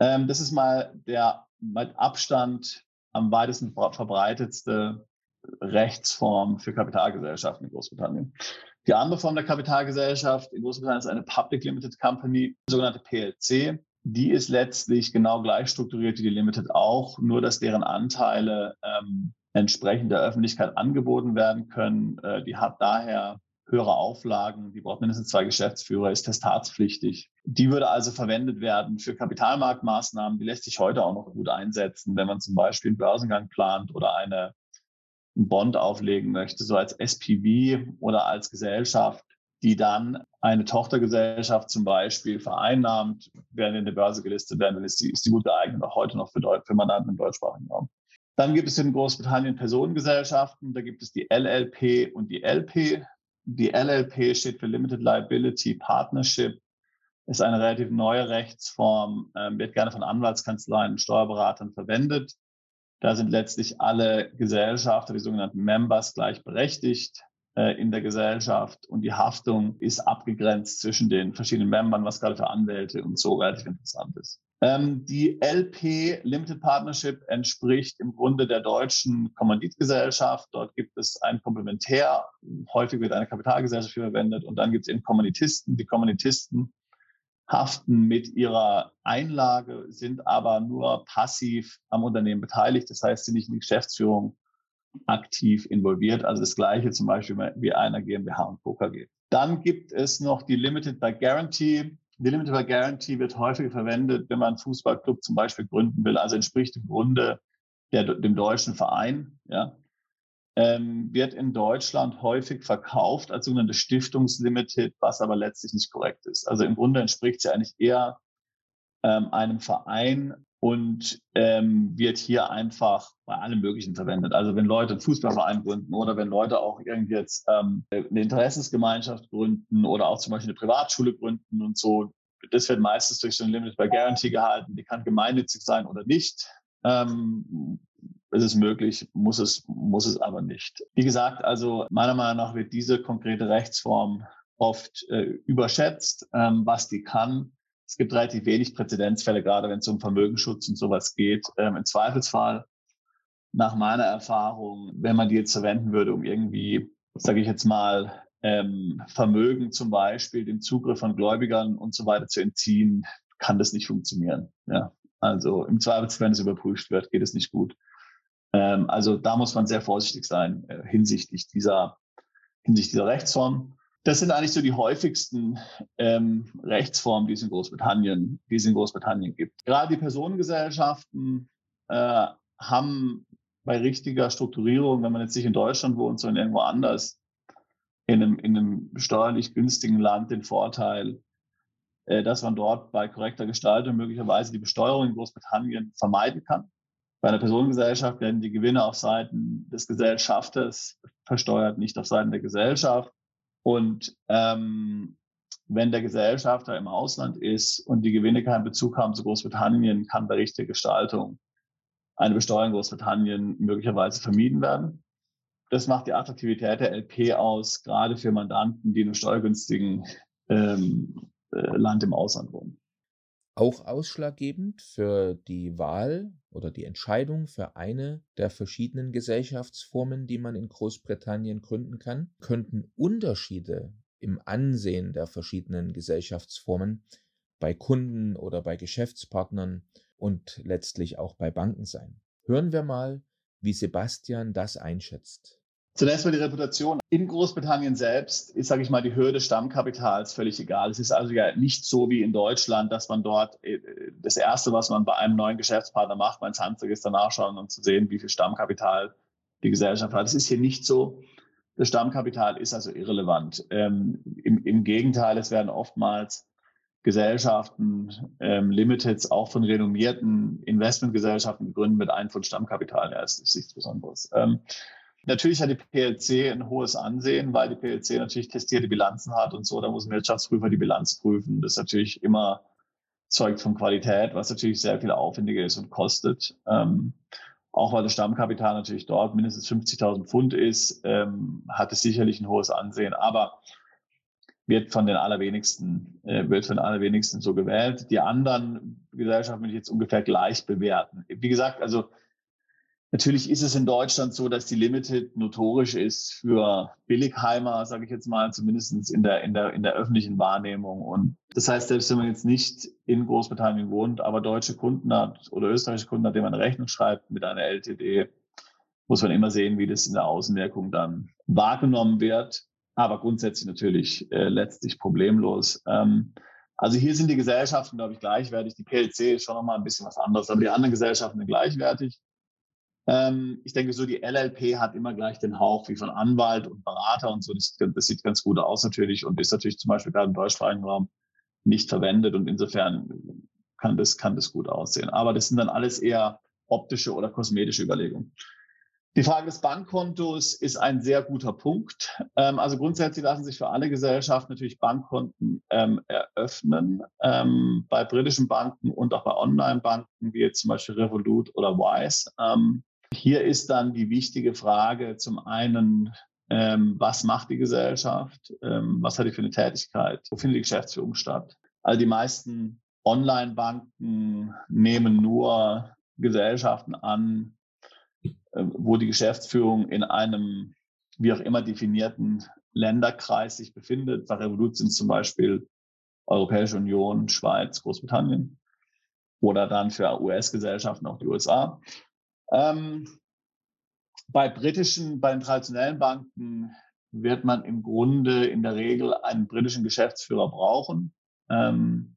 Ähm, das ist mal der mit Abstand am weitesten verbreitetste Rechtsform für Kapitalgesellschaften in Großbritannien. Die andere Form der Kapitalgesellschaft in Großbritannien ist eine Public Limited Company, sogenannte PLC. Die ist letztlich genau gleich strukturiert wie die Limited auch, nur dass deren Anteile ähm, entsprechend der Öffentlichkeit angeboten werden können. Äh, die hat daher höhere Auflagen, die braucht mindestens zwei Geschäftsführer, ist testaatspflichtig. Die würde also verwendet werden für Kapitalmarktmaßnahmen, die lässt sich heute auch noch gut einsetzen, wenn man zum Beispiel einen Börsengang plant oder eine, einen Bond auflegen möchte, so als SPV oder als Gesellschaft, die dann eine Tochtergesellschaft zum Beispiel vereinnahmt, während in der Börse gelistet werden, dann ist die, ist die gut geeignet, auch heute noch für, Deut für Mandanten im deutschsprachigen Raum. Dann gibt es in Großbritannien Personengesellschaften, da gibt es die LLP und die LP. Die LLP steht für Limited Liability Partnership, ist eine relativ neue Rechtsform, äh, wird gerne von Anwaltskanzleien und Steuerberatern verwendet. Da sind letztlich alle Gesellschafter, die sogenannten Members, gleichberechtigt in der Gesellschaft und die Haftung ist abgegrenzt zwischen den verschiedenen Membern, was gerade für Anwälte und so relativ interessant ist. Ähm, die LP Limited Partnership entspricht im Grunde der deutschen Kommanditgesellschaft. Dort gibt es ein Komplementär. Häufig wird eine Kapitalgesellschaft verwendet und dann gibt es eben Kommunitisten. Die Kommunitisten haften mit ihrer Einlage, sind aber nur passiv am Unternehmen beteiligt. Das heißt, sie nicht in die Geschäftsführung aktiv involviert. Also das Gleiche zum Beispiel wie einer GmbH und KKG. Dann gibt es noch die Limited by Guarantee. Die Limited by Guarantee wird häufig verwendet, wenn man einen Fußballclub zum Beispiel gründen will. Also entspricht im Grunde der, dem deutschen Verein. Ja. Ähm, wird in Deutschland häufig verkauft als sogenannte Stiftungslimited, was aber letztlich nicht korrekt ist. Also im Grunde entspricht sie eigentlich eher ähm, einem Verein und ähm, wird hier einfach bei allem Möglichen verwendet. Also wenn Leute einen Fußballverein gründen oder wenn Leute auch irgendwie jetzt ähm, eine Interessensgemeinschaft gründen oder auch zum Beispiel eine Privatschule gründen und so, das wird meistens durch so ein Limited by Guarantee gehalten. Die kann gemeinnützig sein oder nicht. Ähm, es ist möglich, muss es, muss es aber nicht. Wie gesagt, also meiner Meinung nach wird diese konkrete Rechtsform oft äh, überschätzt, ähm, was die kann es gibt relativ wenig Präzedenzfälle, gerade wenn es um Vermögensschutz und sowas geht. Ähm, Im Zweifelsfall, nach meiner Erfahrung, wenn man die jetzt verwenden würde, um irgendwie, sage ich jetzt mal, ähm, Vermögen zum Beispiel, den Zugriff von Gläubigern und so weiter zu entziehen, kann das nicht funktionieren. Ja, also im Zweifelsfall, wenn es überprüft wird, geht es nicht gut. Ähm, also da muss man sehr vorsichtig sein äh, hinsichtlich dieser hinsichtlich dieser Rechtsform. Das sind eigentlich so die häufigsten ähm, Rechtsformen, die es in Großbritannien, die es in Großbritannien gibt. Gerade die Personengesellschaften äh, haben bei richtiger Strukturierung, wenn man jetzt nicht in Deutschland wohnt, sondern irgendwo anders, in einem, in einem steuerlich günstigen Land den Vorteil, äh, dass man dort bei korrekter Gestaltung möglicherweise die Besteuerung in Großbritannien vermeiden kann. Bei einer Personengesellschaft werden die Gewinne auf Seiten des Gesellschafters versteuert, nicht auf Seiten der Gesellschaft. Und ähm, wenn der Gesellschafter im Ausland ist und die Gewinne keinen Bezug haben zu Großbritannien, kann bei richtiger Gestaltung eine Besteuerung Großbritannien möglicherweise vermieden werden. Das macht die Attraktivität der LP aus, gerade für Mandanten, die in einem steuergünstigen ähm, äh, Land im Ausland wohnen. Auch ausschlaggebend für die Wahl oder die Entscheidung für eine der verschiedenen Gesellschaftsformen, die man in Großbritannien gründen kann, könnten Unterschiede im Ansehen der verschiedenen Gesellschaftsformen bei Kunden oder bei Geschäftspartnern und letztlich auch bei Banken sein. Hören wir mal, wie Sebastian das einschätzt. Zunächst mal die Reputation. In Großbritannien selbst ist, sage ich mal, die Höhe des Stammkapitals völlig egal. Es ist also ja nicht so wie in Deutschland, dass man dort äh, das Erste, was man bei einem neuen Geschäftspartner macht, mein Handregister nachschauen und zu sehen, wie viel Stammkapital die Gesellschaft hat. Das ist hier nicht so. Das Stammkapital ist also irrelevant. Ähm, im, im, Gegenteil, es werden oftmals Gesellschaften, ähm, Limiteds, auch von renommierten Investmentgesellschaften gegründet mit einem von Stammkapital. Ja, das ist nichts Besonderes. Ähm, Natürlich hat die PLC ein hohes Ansehen, weil die PLC natürlich testierte Bilanzen hat und so. Da muss ein Wirtschaftsprüfer die Bilanz prüfen. Das ist natürlich immer zeugt von Qualität, was natürlich sehr viel aufwendiger ist und kostet. Ähm, auch weil das Stammkapital natürlich dort mindestens 50.000 Pfund ist, ähm, hat es sicherlich ein hohes Ansehen, aber wird von den allerwenigsten, äh, wird von den allerwenigsten so gewählt. Die anderen Gesellschaften würde ich jetzt ungefähr gleich bewerten. Wie gesagt, also Natürlich ist es in Deutschland so, dass die Limited notorisch ist für Billigheimer, sage ich jetzt mal, zumindest in der, in, der, in der öffentlichen Wahrnehmung. Und das heißt, selbst wenn man jetzt nicht in Großbritannien wohnt, aber deutsche Kunden hat oder österreichische Kunden hat, denen man eine Rechnung schreibt mit einer LTD, muss man immer sehen, wie das in der Außenwirkung dann wahrgenommen wird. Aber grundsätzlich natürlich äh, letztlich problemlos. Ähm, also hier sind die Gesellschaften, glaube ich, gleichwertig. Die PLC ist schon nochmal ein bisschen was anderes, aber die anderen Gesellschaften sind gleichwertig. Ähm, ich denke so, die LLP hat immer gleich den Hauch wie von Anwalt und Berater und so. Das, das sieht ganz gut aus natürlich und ist natürlich zum Beispiel gerade im deutschsprachigen Raum nicht verwendet und insofern kann das, kann das gut aussehen. Aber das sind dann alles eher optische oder kosmetische Überlegungen. Die Frage des Bankkontos ist ein sehr guter Punkt. Ähm, also grundsätzlich lassen sich für alle Gesellschaften natürlich Bankkonten ähm, eröffnen. Ähm, bei britischen Banken und auch bei Online-Banken wie jetzt zum Beispiel Revolut oder Wise. Ähm, hier ist dann die wichtige Frage zum einen, ähm, was macht die Gesellschaft? Ähm, was hat die für eine Tätigkeit? Wo findet die Geschäftsführung statt? Also die meisten Online-Banken nehmen nur Gesellschaften an, äh, wo die Geschäftsführung in einem wie auch immer definierten Länderkreis sich befindet. Bei Revolut sind zum Beispiel Europäische Union, Schweiz, Großbritannien oder dann für US-Gesellschaften auch die USA. Ähm, bei britischen, bei den traditionellen Banken wird man im Grunde in der Regel einen britischen Geschäftsführer brauchen, ähm,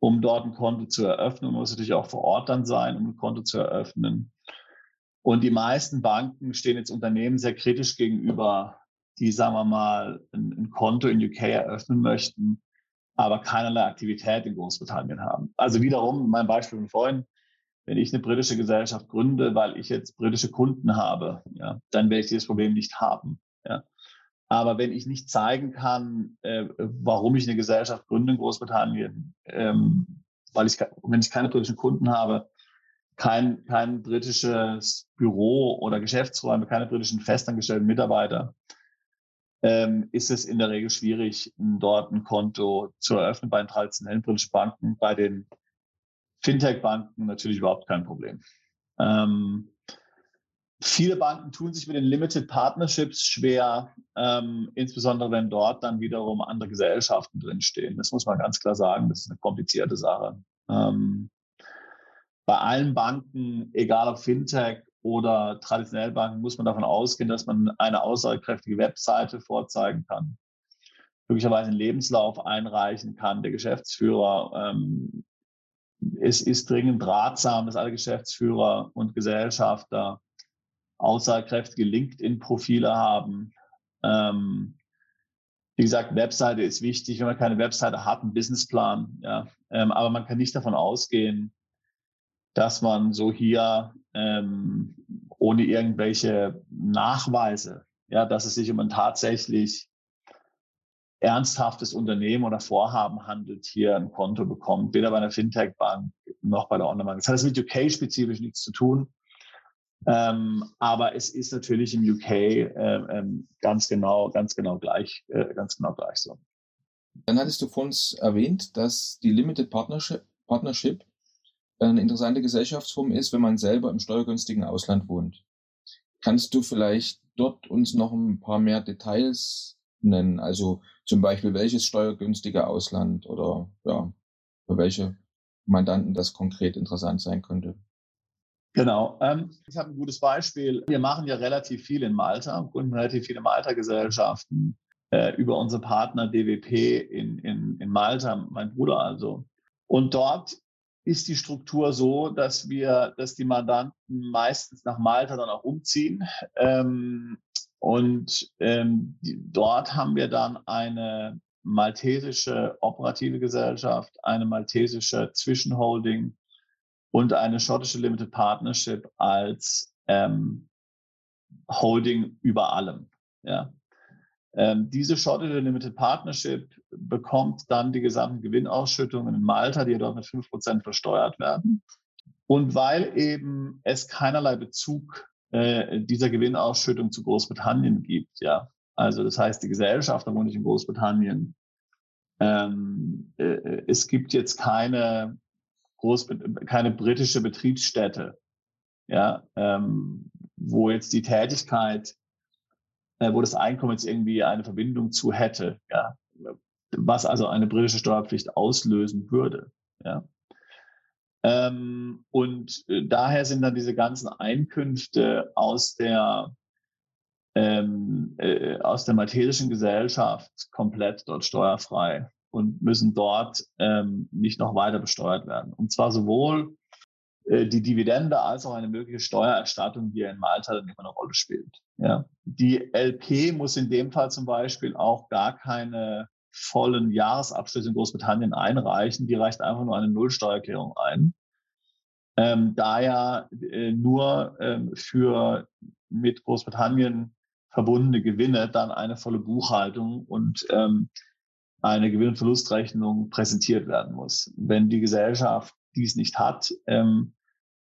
um dort ein Konto zu eröffnen. Man muss natürlich auch vor Ort dann sein, um ein Konto zu eröffnen. Und die meisten Banken stehen jetzt Unternehmen sehr kritisch gegenüber, die, sagen wir mal, ein, ein Konto in UK eröffnen möchten, aber keinerlei Aktivität in Großbritannien haben. Also wiederum mein Beispiel von vorhin, wenn ich eine britische Gesellschaft gründe, weil ich jetzt britische Kunden habe, ja, dann werde ich dieses Problem nicht haben. Ja. Aber wenn ich nicht zeigen kann, äh, warum ich eine Gesellschaft gründe in Großbritannien, ähm, weil ich, wenn ich keine britischen Kunden habe, kein, kein britisches Büro oder Geschäftsräume, keine britischen festangestellten Mitarbeiter, ähm, ist es in der Regel schwierig, dort ein Konto zu eröffnen bei den traditionellen britischen Banken, bei den Fintech-Banken natürlich überhaupt kein Problem. Ähm, viele Banken tun sich mit den Limited Partnerships schwer, ähm, insbesondere wenn dort dann wiederum andere Gesellschaften drinstehen. Das muss man ganz klar sagen, das ist eine komplizierte Sache. Ähm, bei allen Banken, egal ob Fintech oder traditionell Banken, muss man davon ausgehen, dass man eine aussagekräftige Webseite vorzeigen kann, möglicherweise einen Lebenslauf einreichen kann, der Geschäftsführer ähm, es ist dringend ratsam, dass alle Geschäftsführer und Gesellschafter aussagekräftige LinkedIn-Profile haben. Ähm, wie gesagt, Webseite ist wichtig. Wenn man keine Webseite hat, einen Businessplan. Ja, ähm, aber man kann nicht davon ausgehen, dass man so hier ähm, ohne irgendwelche Nachweise, ja, dass es sich um ein tatsächlich ernsthaftes Unternehmen oder Vorhaben handelt, hier ein Konto bekommt, weder bei einer Fintech-Bank noch bei der Online-Bank. Das hat mit UK-spezifisch nichts zu tun. Ähm, aber es ist natürlich im UK äh, ähm, ganz genau, ganz genau gleich, äh, ganz genau gleich so. Dann hattest du vor uns erwähnt, dass die Limited Partnership, Partnership eine interessante Gesellschaftsform ist, wenn man selber im steuergünstigen Ausland wohnt. Kannst du vielleicht dort uns noch ein paar mehr Details nennen? Also zum Beispiel, welches steuergünstige Ausland oder ja, für welche Mandanten das konkret interessant sein könnte? Genau. Ähm, ich habe ein gutes Beispiel. Wir machen ja relativ viel in Malta, gründen relativ viele Malta-Gesellschaften äh, über unsere Partner DWP in, in, in Malta, mein Bruder also. Und dort ist die Struktur so, dass wir, dass die Mandanten meistens nach Malta dann auch umziehen. Ähm, und ähm, dort haben wir dann eine maltesische operative Gesellschaft, eine maltesische Zwischenholding und eine schottische Limited Partnership als ähm, Holding über allem. Ja. Ähm, diese schottische Limited Partnership bekommt dann die gesamten Gewinnausschüttungen in Malta, die ja dort mit 5% versteuert werden. Und weil eben es keinerlei Bezug äh, dieser Gewinnausschüttung zu Großbritannien gibt, ja, also das heißt, die Gesellschaft wohnt nicht in Großbritannien. Ähm, äh, es gibt jetzt keine, Groß keine britische Betriebsstätte, ja, ähm, wo jetzt die Tätigkeit äh, wo das Einkommen jetzt irgendwie eine Verbindung zu hätte, ja, was also eine britische Steuerpflicht auslösen würde. Ja. Ähm, und äh, daher sind dann diese ganzen Einkünfte aus der ähm, äh, aus der maltesischen Gesellschaft komplett dort steuerfrei und müssen dort ähm, nicht noch weiter besteuert werden. Und zwar sowohl äh, die Dividende als auch eine mögliche Steuererstattung, die in Malta dann immer eine Rolle spielt. Ja. Die LP muss in dem Fall zum Beispiel auch gar keine vollen Jahresabschlüsse in Großbritannien einreichen. Die reicht einfach nur eine Nullsteuererklärung ein. Ähm, da ja äh, nur ähm, für mit Großbritannien verbundene Gewinne dann eine volle Buchhaltung und ähm, eine Gewinn- und Verlustrechnung präsentiert werden muss. Wenn die Gesellschaft dies nicht hat, ähm,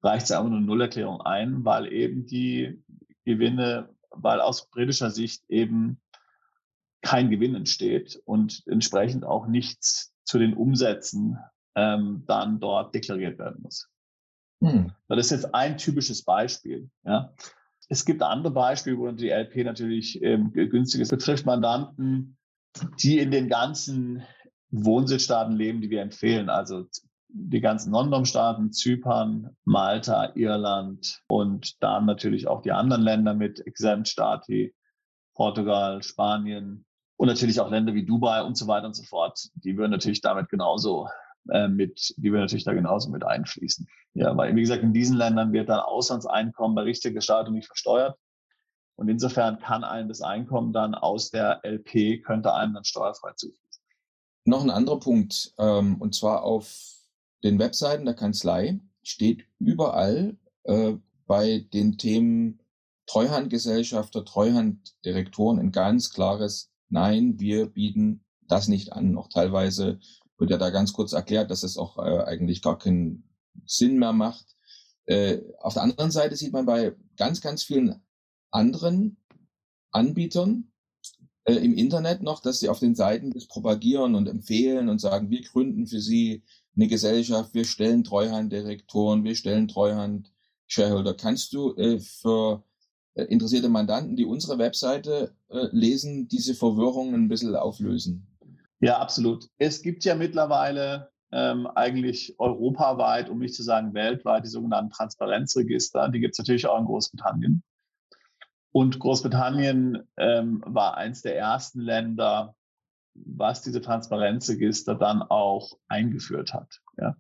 reicht es einfach nur eine Nullerklärung ein, weil eben die Gewinne, weil aus britischer Sicht eben kein Gewinn entsteht und entsprechend auch nichts zu den Umsätzen ähm, dann dort deklariert werden muss. Hm. Das ist jetzt ein typisches Beispiel. Ja. Es gibt andere Beispiele, wo die LP natürlich ähm, günstig ist. Betrifft Mandanten, die in den ganzen Wohnsitzstaaten leben, die wir empfehlen. Also die ganzen Non-Dom-Staaten, Zypern, Malta, Irland und dann natürlich auch die anderen Länder mit Exempt-Stati, Portugal, Spanien und natürlich auch Länder wie Dubai und so weiter und so fort. Die würden natürlich damit genauso äh, mit, die würden natürlich da genauso mit einfließen. Ja, weil wie gesagt, in diesen Ländern wird dann Auslandseinkommen bei richtiger Gestaltung nicht versteuert. Und insofern kann einem das Einkommen dann aus der LP, könnte einem dann steuerfrei zufließen. Noch ein anderer Punkt, ähm, und zwar auf den Webseiten der Kanzlei steht überall äh, bei den Themen Treuhandgesellschafter, Treuhanddirektoren ein ganz klares Nein, wir bieten das nicht an. Noch teilweise wird ja da ganz kurz erklärt, dass es auch äh, eigentlich gar keinen Sinn mehr macht. Äh, auf der anderen Seite sieht man bei ganz, ganz vielen anderen Anbietern äh, im Internet noch, dass sie auf den Seiten das propagieren und empfehlen und sagen, wir gründen für sie eine Gesellschaft, wir stellen Treuhanddirektoren, wir stellen Treuhand-Shareholder. Kannst du äh, für interessierte Mandanten, die unsere Webseite äh, lesen, diese Verwirrung ein bisschen auflösen? Ja, absolut. Es gibt ja mittlerweile ähm, eigentlich europaweit, um nicht zu sagen weltweit, die sogenannten Transparenzregister. Die gibt es natürlich auch in Großbritannien. Und Großbritannien ähm, war eins der ersten Länder, was diese Transparenzregister dann auch eingeführt hat. Ja.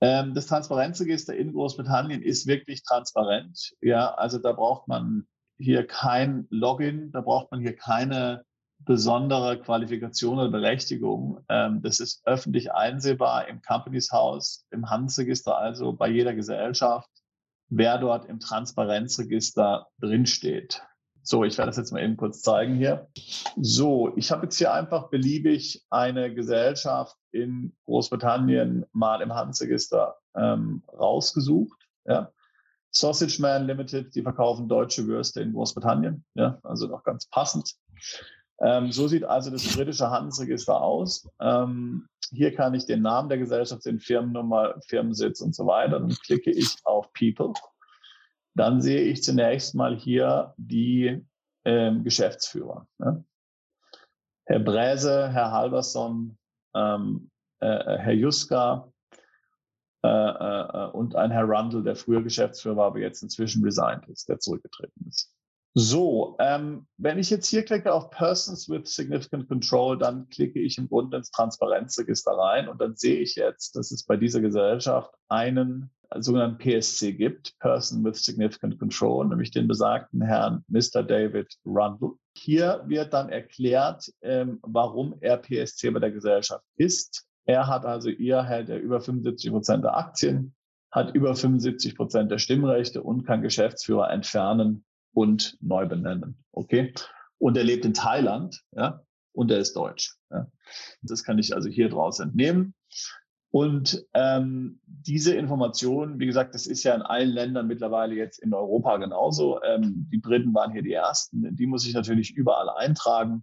Ähm, das Transparenzregister in Großbritannien ist wirklich transparent. Ja, also da braucht man hier kein Login, da braucht man hier keine besondere Qualifikation oder Berechtigung. Ähm, das ist öffentlich einsehbar im Companies House, im Handelsregister, also bei jeder Gesellschaft, wer dort im Transparenzregister drinsteht. So, ich werde das jetzt mal eben kurz zeigen hier. So, ich habe jetzt hier einfach beliebig eine Gesellschaft in Großbritannien mal im Handelsregister ähm, rausgesucht. Ja. Sausage Man Limited, die verkaufen deutsche Würste in Großbritannien. Ja, also noch ganz passend. Ähm, so sieht also das britische Handelsregister aus. Ähm, hier kann ich den Namen der Gesellschaft, den Firmennummer, Firmensitz und so weiter. Dann klicke ich auf People. Dann sehe ich zunächst mal hier die ähm, Geschäftsführer. Ne? Herr Bräse, Herr Halverson, ähm, äh, Herr Juska äh, äh, und ein Herr Rundle, der früher Geschäftsführer war, aber jetzt inzwischen resigned ist, der zurückgetreten ist. So, ähm, wenn ich jetzt hier klicke auf Persons with Significant Control, dann klicke ich im Grunde ins Transparenzregister rein und dann sehe ich jetzt, dass es bei dieser Gesellschaft einen sogenannten PSC gibt, Person with Significant Control, nämlich den besagten Herrn Mr. David Rundle. Hier wird dann erklärt, ähm, warum er PSC bei der Gesellschaft ist. Er hat also, ihr hält er über 75 Prozent der Aktien, hat über 75 Prozent der Stimmrechte und kann Geschäftsführer entfernen und neu benennen. Okay? Und er lebt in Thailand, ja, und er ist deutsch. Ja. Das kann ich also hier draus entnehmen. Und ähm, diese Information, wie gesagt, das ist ja in allen Ländern mittlerweile jetzt in Europa genauso. Ähm, die Briten waren hier die ersten. Die muss ich natürlich überall eintragen.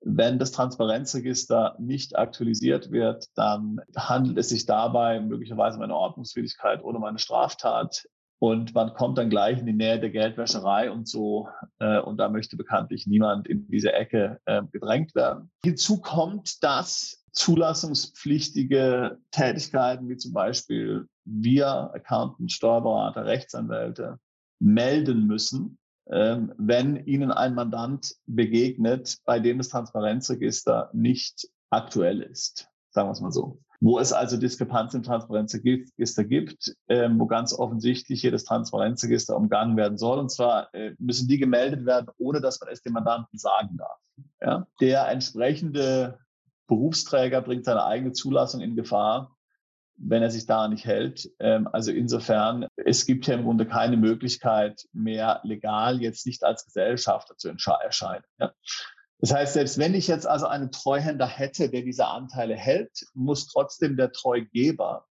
Wenn das Transparenzregister nicht aktualisiert wird, dann handelt es sich dabei möglicherweise um eine Ordnungswidrigkeit oder um eine Straftat. Und man kommt dann gleich in die Nähe der Geldwäscherei und so. Äh, und da möchte bekanntlich niemand in diese Ecke äh, gedrängt werden. Hinzu kommt, dass zulassungspflichtige Tätigkeiten wie zum Beispiel wir, Accountants, Steuerberater, Rechtsanwälte, melden müssen, ähm, wenn ihnen ein Mandant begegnet, bei dem das Transparenzregister nicht aktuell ist. Sagen wir es mal so. Wo es also Diskrepanzen im Transparenzregister gibt, ähm, wo ganz offensichtlich hier das Transparenzregister umgangen werden soll. Und zwar äh, müssen die gemeldet werden, ohne dass man es dem Mandanten sagen darf. Ja? Der entsprechende Berufsträger bringt seine eigene Zulassung in Gefahr, wenn er sich da nicht hält. Ähm, also insofern, es gibt hier im Grunde keine Möglichkeit mehr legal jetzt nicht als Gesellschafter zu erscheinen. Das heißt, selbst wenn ich jetzt also einen Treuhänder hätte, der diese Anteile hält, muss trotzdem der Treugeber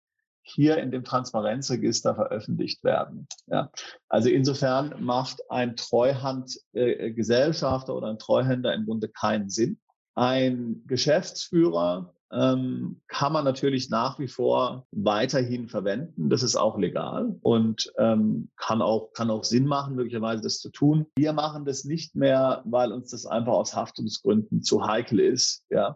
hier in dem Transparenzregister veröffentlicht werden. Ja. Also insofern macht ein Treuhandgesellschafter äh, oder ein Treuhänder im Grunde keinen Sinn. Ein Geschäftsführer ähm, kann man natürlich nach wie vor weiterhin verwenden. Das ist auch legal und ähm, kann, auch, kann auch Sinn machen, möglicherweise das zu tun. Wir machen das nicht mehr, weil uns das einfach aus Haftungsgründen zu heikel ist. Ja.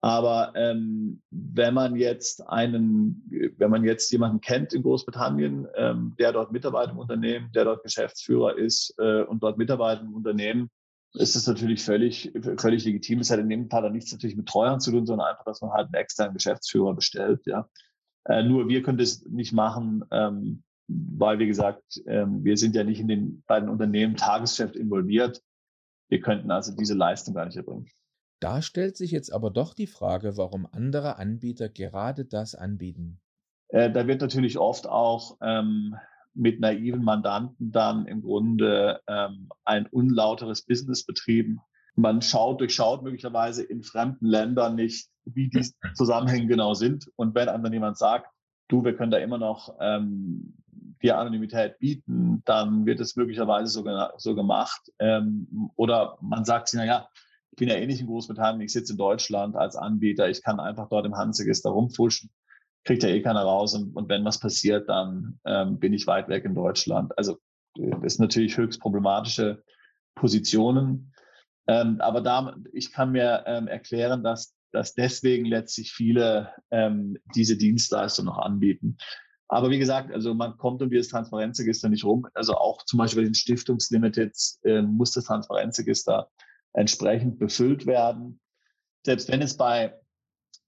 Aber ähm, wenn man jetzt einen, wenn man jetzt jemanden kennt in Großbritannien, ähm, der dort Mitarbeiter im Unternehmen, der dort Geschäftsführer ist äh, und dort Mitarbeiter im Unternehmen, ist es natürlich völlig, völlig legitim. Es hat in dem Fall dann nichts natürlich mit Treuern zu tun, sondern einfach, dass man halt einen externen Geschäftsführer bestellt, ja. Äh, nur wir können das nicht machen, ähm, weil, wie gesagt, ähm, wir sind ja nicht in den beiden Unternehmen Tagesgeschäft involviert. Wir könnten also diese Leistung gar nicht erbringen. Da stellt sich jetzt aber doch die Frage, warum andere Anbieter gerade das anbieten. Äh, da wird natürlich oft auch ähm, mit naiven Mandanten dann im Grunde ähm, ein unlauteres Business betrieben. Man schaut, durchschaut möglicherweise in fremden Ländern nicht, wie die Zusammenhänge genau sind. Und wenn einem dann jemand sagt, du, wir können da immer noch ähm, die Anonymität bieten, dann wird es möglicherweise so, so gemacht. Ähm, oder man sagt sich, naja, ich bin ja eh nicht in Großbritannien, ich sitze in Deutschland als Anbieter, ich kann einfach dort im Handelsregister rumfuschen kriegt ja eh keiner raus und, und wenn was passiert, dann ähm, bin ich weit weg in Deutschland. Also das ist natürlich höchst problematische Positionen. Ähm, aber da, ich kann mir ähm, erklären, dass, dass deswegen letztlich viele ähm, diese Dienstleistung noch anbieten. Aber wie gesagt, also man kommt um dieses Transparenzregister nicht rum. Also auch zum Beispiel bei den Stiftungslimiteds äh, muss das Transparenzregister entsprechend befüllt werden. Selbst wenn es bei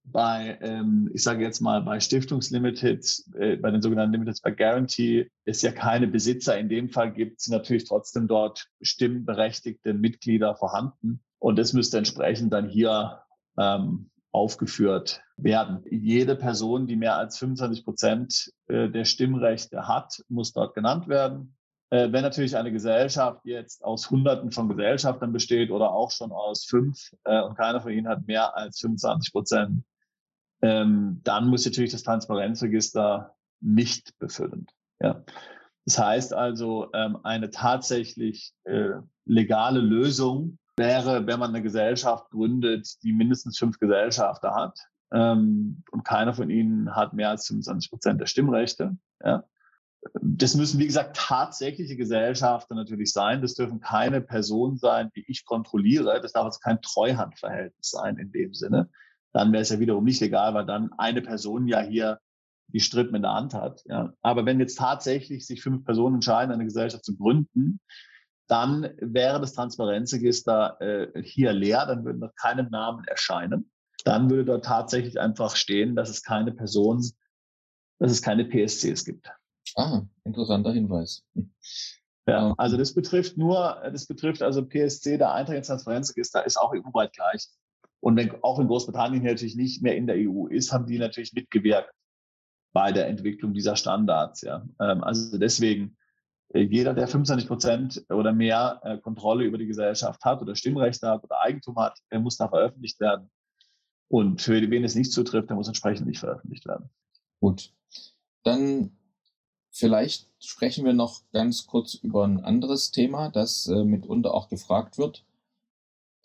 bei, ähm, ich sage jetzt mal, bei Stiftungslimited, äh, bei den sogenannten Limiteds bei Guarantee, es ja keine Besitzer in dem Fall gibt, sind natürlich trotzdem dort stimmberechtigte Mitglieder vorhanden. Und das müsste entsprechend dann hier ähm, aufgeführt werden. Jede Person, die mehr als 25 Prozent äh, der Stimmrechte hat, muss dort genannt werden. Äh, wenn natürlich eine Gesellschaft jetzt aus Hunderten von Gesellschaftern besteht oder auch schon aus fünf äh, und keiner von ihnen hat mehr als 25 Prozent ähm, dann muss natürlich das Transparenzregister nicht befüllen. Ja. Das heißt also, ähm, eine tatsächlich äh, legale Lösung wäre, wenn man eine Gesellschaft gründet, die mindestens fünf Gesellschafter hat ähm, und keiner von ihnen hat mehr als 25 Prozent der Stimmrechte. Ja. Das müssen, wie gesagt, tatsächliche Gesellschafter natürlich sein. Das dürfen keine Personen sein, die ich kontrolliere. Das darf also kein Treuhandverhältnis sein in dem Sinne. Dann wäre es ja wiederum nicht legal, weil dann eine Person ja hier die Strippen in der Hand hat. Ja. Aber wenn jetzt tatsächlich sich fünf Personen entscheiden, eine Gesellschaft zu gründen, dann wäre das Transparenzregister äh, hier leer, dann würden dort keine Namen erscheinen. Dann würde dort tatsächlich einfach stehen, dass es keine Person, dass es keine PSCs gibt. Ah, interessanter Hinweis. Ja, also das betrifft nur, das betrifft also PSC, der Eintrag ins Transparenzregister ist auch EU-weit gleich. Und wenn, auch wenn Großbritannien natürlich nicht mehr in der EU ist, haben die natürlich mitgewirkt bei der Entwicklung dieser Standards. Ja. Ähm, also deswegen, äh, jeder, der 25 Prozent oder mehr äh, Kontrolle über die Gesellschaft hat oder Stimmrechte hat oder Eigentum hat, der muss da veröffentlicht werden. Und für wen es nicht zutrifft, der muss entsprechend nicht veröffentlicht werden. Gut. Dann vielleicht sprechen wir noch ganz kurz über ein anderes Thema, das äh, mitunter auch gefragt wird.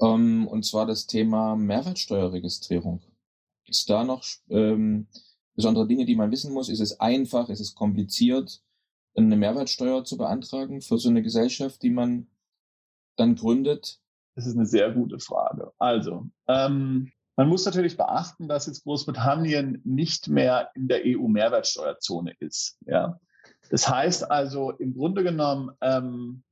Ähm, und zwar das Thema Mehrwertsteuerregistrierung. Es da noch ähm, besondere Dinge, die man wissen muss? Ist es einfach? Ist es kompliziert, eine Mehrwertsteuer zu beantragen für so eine Gesellschaft, die man dann gründet? Das ist eine sehr gute Frage. Also, ähm, man muss natürlich beachten, dass jetzt Großbritannien nicht mehr in der EU-Mehrwertsteuerzone ist. Ja. Das heißt also, im Grunde genommen, ähm,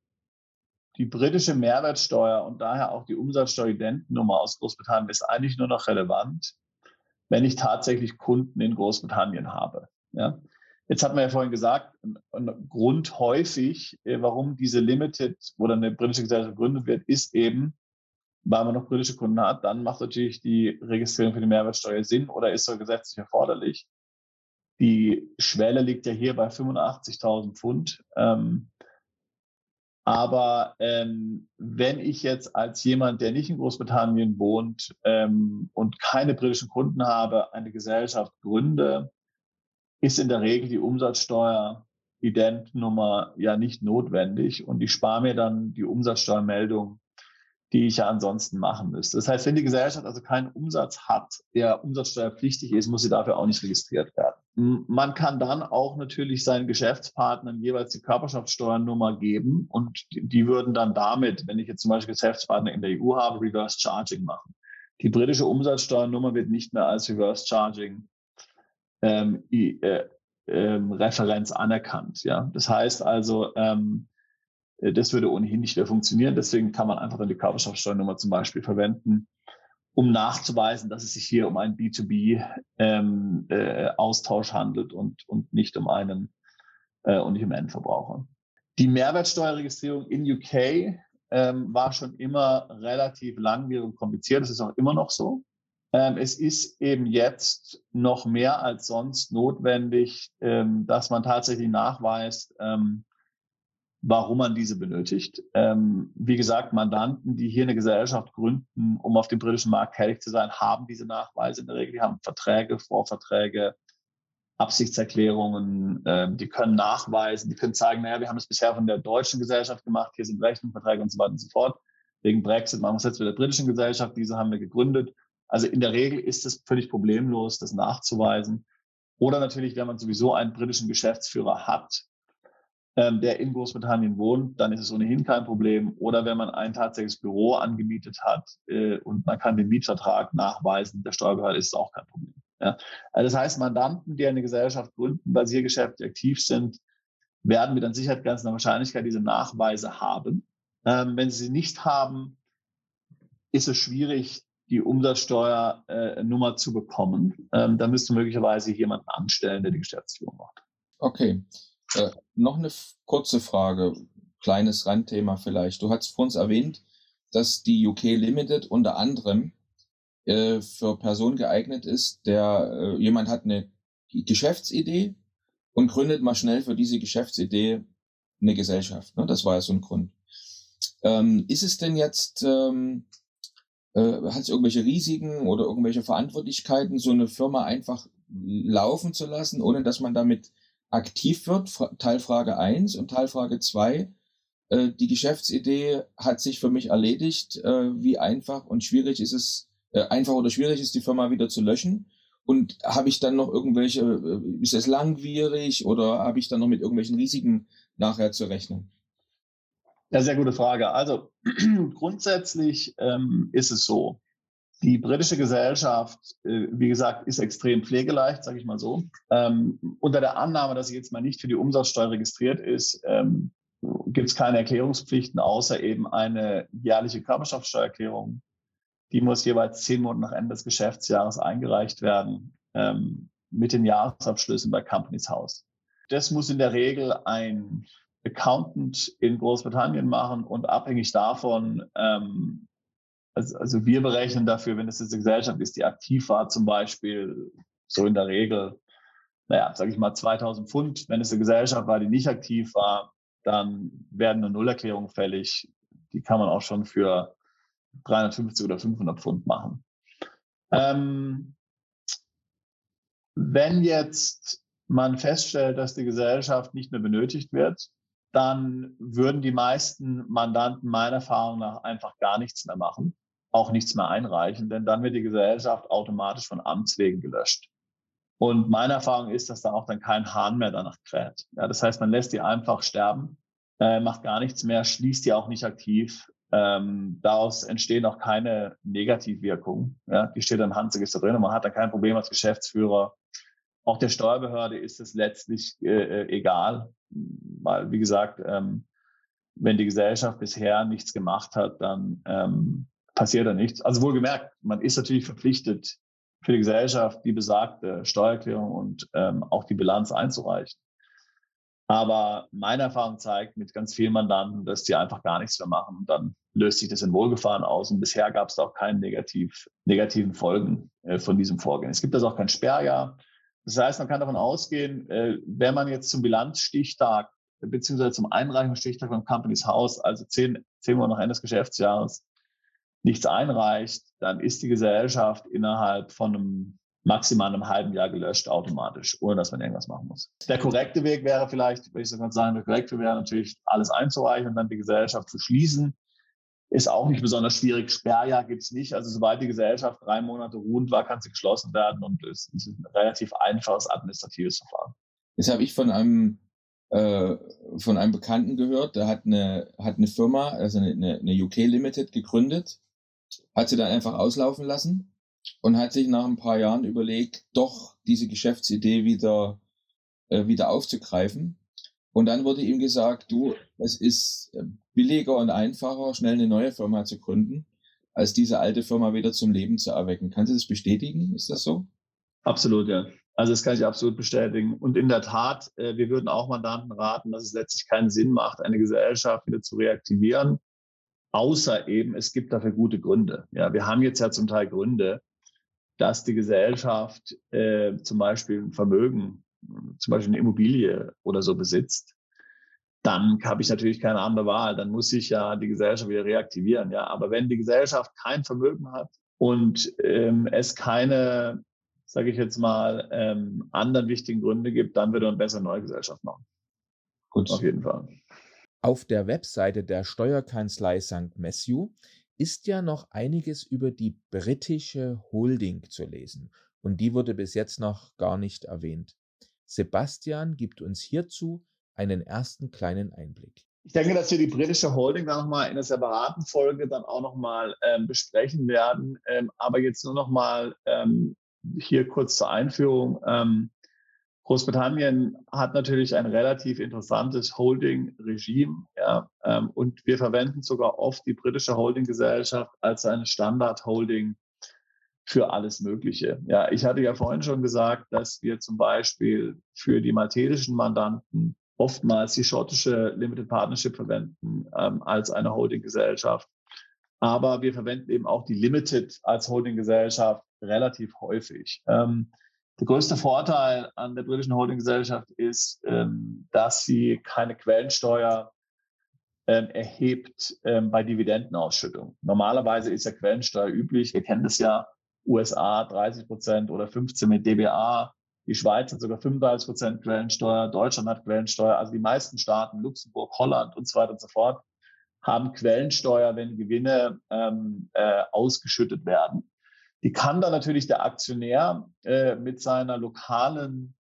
die britische Mehrwertsteuer und daher auch die Umsatzsteueridentennummer aus Großbritannien ist eigentlich nur noch relevant, wenn ich tatsächlich Kunden in Großbritannien habe. Ja. Jetzt hat man ja vorhin gesagt, ein Grund häufig, äh, warum diese Limited oder eine britische Gesellschaft gegründet wird, ist eben, weil man noch britische Kunden hat, dann macht natürlich die Registrierung für die Mehrwertsteuer Sinn oder ist so gesetzlich erforderlich. Die Schwelle liegt ja hier bei 85.000 Pfund. Ähm, aber ähm, wenn ich jetzt als jemand, der nicht in Großbritannien wohnt ähm, und keine britischen Kunden habe, eine Gesellschaft gründe, ist in der Regel die Umsatzsteuer Identnummer ja nicht notwendig. Und ich spare mir dann die Umsatzsteuermeldung, die ich ja ansonsten machen müsste. Das heißt, wenn die Gesellschaft also keinen Umsatz hat, der umsatzsteuerpflichtig ist, muss sie dafür auch nicht registriert werden. Man kann dann auch natürlich seinen Geschäftspartnern jeweils die Körperschaftssteuernummer geben und die würden dann damit, wenn ich jetzt zum Beispiel Geschäftspartner in der EU habe, Reverse Charging machen. Die britische Umsatzsteuernummer wird nicht mehr als Reverse Charging ähm, äh, ähm, Referenz anerkannt. Ja, das heißt also, ähm, das würde ohnehin nicht mehr funktionieren. Deswegen kann man einfach dann die Körperschaftssteuernummer zum Beispiel verwenden um nachzuweisen, dass es sich hier um einen B2B-Austausch ähm, äh, handelt und, und nicht um einen äh, und nicht um Endverbraucher. Die Mehrwertsteuerregistrierung in UK ähm, war schon immer relativ langwierig und kompliziert. Das ist auch immer noch so. Ähm, es ist eben jetzt noch mehr als sonst notwendig, ähm, dass man tatsächlich nachweist, ähm, warum man diese benötigt. Ähm, wie gesagt, Mandanten, die hier eine Gesellschaft gründen, um auf dem britischen Markt tätig zu sein, haben diese Nachweise in der Regel. Die haben Verträge, Vorverträge, Absichtserklärungen, ähm, die können nachweisen, die können zeigen, naja, wir haben es bisher von der deutschen Gesellschaft gemacht, hier sind Rechnungsverträge und so weiter und so fort. Wegen Brexit machen wir es jetzt mit der britischen Gesellschaft, diese haben wir gegründet. Also in der Regel ist es völlig problemlos, das nachzuweisen. Oder natürlich, wenn man sowieso einen britischen Geschäftsführer hat, der in Großbritannien wohnt, dann ist es ohnehin kein Problem. Oder wenn man ein tatsächliches Büro angemietet hat äh, und man kann den Mietvertrag nachweisen, der Steuerbehörde ist es auch kein Problem. Ja. Also das heißt, Mandanten, die eine Gesellschaft gründen, Basiergeschäfte aktiv sind, werden mit an Sicherheit ganz Wahrscheinlichkeit diese Nachweise haben. Ähm, wenn sie sie nicht haben, ist es schwierig, die Umsatzsteuernummer äh, zu bekommen. Ähm, da müsste möglicherweise jemanden anstellen, der die Geschäftsführung macht. Okay. Äh, noch eine kurze Frage, kleines Randthema vielleicht. Du hast vor uns erwähnt, dass die UK Limited unter anderem äh, für Personen geeignet ist, der äh, jemand hat eine Geschäftsidee und gründet mal schnell für diese Geschäftsidee eine Gesellschaft. Ne? Das war ja so ein Grund. Ähm, ist es denn jetzt, ähm, äh, hat es irgendwelche Risiken oder irgendwelche Verantwortlichkeiten, so eine Firma einfach laufen zu lassen, ohne dass man damit aktiv wird, Teilfrage 1 und Teilfrage 2. äh, die Geschäftsidee hat sich für mich erledigt. Äh, wie einfach und schwierig ist es, äh, einfach oder schwierig ist die Firma wieder zu löschen? Und habe ich dann noch irgendwelche, äh, ist es langwierig oder habe ich dann noch mit irgendwelchen Risiken nachher zu rechnen? Ja, sehr gute Frage. Also grundsätzlich ähm, ist es so, die britische Gesellschaft, äh, wie gesagt, ist extrem pflegeleicht, sage ich mal so. Ähm, unter der Annahme, dass sie jetzt mal nicht für die Umsatzsteuer registriert ist, ähm, gibt es keine Erklärungspflichten, außer eben eine jährliche Körperschaftssteuererklärung. Die muss jeweils zehn Monate nach Ende des Geschäftsjahres eingereicht werden ähm, mit den Jahresabschlüssen bei Companies House. Das muss in der Regel ein Accountant in Großbritannien machen und abhängig davon, ähm, also, also wir berechnen dafür, wenn es eine Gesellschaft ist, die aktiv war, zum Beispiel so in der Regel, naja, sage ich mal 2000 Pfund. Wenn es eine Gesellschaft war, die nicht aktiv war, dann werden eine Nullerklärung fällig. Die kann man auch schon für 350 oder 500 Pfund machen. Ähm, wenn jetzt man feststellt, dass die Gesellschaft nicht mehr benötigt wird, dann würden die meisten Mandanten meiner Erfahrung nach einfach gar nichts mehr machen, auch nichts mehr einreichen, denn dann wird die Gesellschaft automatisch von Amts wegen gelöscht. Und meine Erfahrung ist, dass da auch dann kein Hahn mehr danach kräht. Ja, das heißt, man lässt die einfach sterben, äh, macht gar nichts mehr, schließt die auch nicht aktiv. Ähm, daraus entstehen auch keine Negativwirkungen. Ja, die steht im Handelsregister drin und man hat dann kein Problem als Geschäftsführer. Auch der Steuerbehörde ist es letztlich äh, äh egal, weil, wie gesagt, ähm, wenn die Gesellschaft bisher nichts gemacht hat, dann ähm, passiert da nichts. Also wohlgemerkt, man ist natürlich verpflichtet, für die Gesellschaft die besagte Steuererklärung und ähm, auch die Bilanz einzureichen. Aber meine Erfahrung zeigt mit ganz vielen Mandanten, dass die einfach gar nichts mehr machen. Und dann löst sich das in Wohlgefahren aus. Und bisher gab es auch keine negativ, negativen Folgen äh, von diesem Vorgehen. Es gibt also auch kein Sperrjahr. Das heißt, man kann davon ausgehen, äh, wenn man jetzt zum Bilanzstichtag beziehungsweise zum Einreichungsstichtag beim Companies House, also zehn, zehn Monate nach Ende des Geschäftsjahres, nichts einreicht, dann ist die Gesellschaft innerhalb von einem maximal einem halben Jahr gelöscht automatisch, ohne dass man irgendwas machen muss. Der korrekte Weg wäre vielleicht, wenn ich so kann sagen, der korrekte wäre natürlich alles einzureichen und dann die Gesellschaft zu schließen. Ist auch nicht besonders schwierig. Sperrjahr gibt es nicht. Also sobald die Gesellschaft drei Monate ruhend war, kann sie geschlossen werden und es ist ein relativ einfaches administratives Verfahren. Jetzt habe ich von einem äh, von einem Bekannten gehört, der hat eine hat eine Firma, also eine, eine UK Limited gegründet, hat sie dann einfach auslaufen lassen und hat sich nach ein paar Jahren überlegt, doch diese Geschäftsidee wieder äh, wieder aufzugreifen. Und dann wurde ihm gesagt, du, es ist äh, billiger und einfacher, schnell eine neue Firma zu gründen, als diese alte Firma wieder zum Leben zu erwecken. Kannst du das bestätigen? Ist das so? Absolut, ja. Also das kann ich absolut bestätigen. Und in der Tat, äh, wir würden auch Mandanten raten, dass es letztlich keinen Sinn macht, eine Gesellschaft wieder zu reaktivieren, außer eben, es gibt dafür gute Gründe. Ja, wir haben jetzt ja zum Teil Gründe, dass die Gesellschaft äh, zum Beispiel ein Vermögen, zum Beispiel eine Immobilie oder so besitzt dann habe ich natürlich keine andere Wahl. Dann muss ich ja die Gesellschaft wieder reaktivieren. Ja, aber wenn die Gesellschaft kein Vermögen hat und ähm, es keine, sage ich jetzt mal, ähm, anderen wichtigen Gründe gibt, dann würde man besser eine neue Gesellschaft machen. Gut. Auf jeden Fall. Auf der Webseite der Steuerkanzlei St. Matthew ist ja noch einiges über die britische Holding zu lesen. Und die wurde bis jetzt noch gar nicht erwähnt. Sebastian gibt uns hierzu einen ersten kleinen Einblick. Ich denke, dass wir die britische Holding dann nochmal in einer separaten Folge dann auch nochmal ähm, besprechen werden. Ähm, aber jetzt nur nochmal ähm, hier kurz zur Einführung. Ähm, Großbritannien hat natürlich ein relativ interessantes Holding-Regime. Ja, ähm, und wir verwenden sogar oft die britische Holding-Gesellschaft als eine Standard-Holding für alles Mögliche. Ja, ich hatte ja vorhin schon gesagt, dass wir zum Beispiel für die maltesischen Mandanten oftmals die schottische Limited Partnership verwenden ähm, als eine Holdinggesellschaft. Aber wir verwenden eben auch die Limited als Holdinggesellschaft relativ häufig. Ähm, der größte Vorteil an der britischen Holdinggesellschaft ist, ähm, dass sie keine Quellensteuer ähm, erhebt ähm, bei Dividendenausschüttung. Normalerweise ist ja Quellensteuer üblich. Wir kennen das ja, USA 30 Prozent oder 15 mit DBA Die Schweiz hat sogar 35 Prozent Quellensteuer, Deutschland hat Quellensteuer, also die meisten Staaten, Luxemburg, Holland und so weiter und so fort, haben Quellensteuer, wenn Gewinne ähm, äh, ausgeschüttet werden. Die kann dann natürlich der Aktionär äh, mit seiner lokalen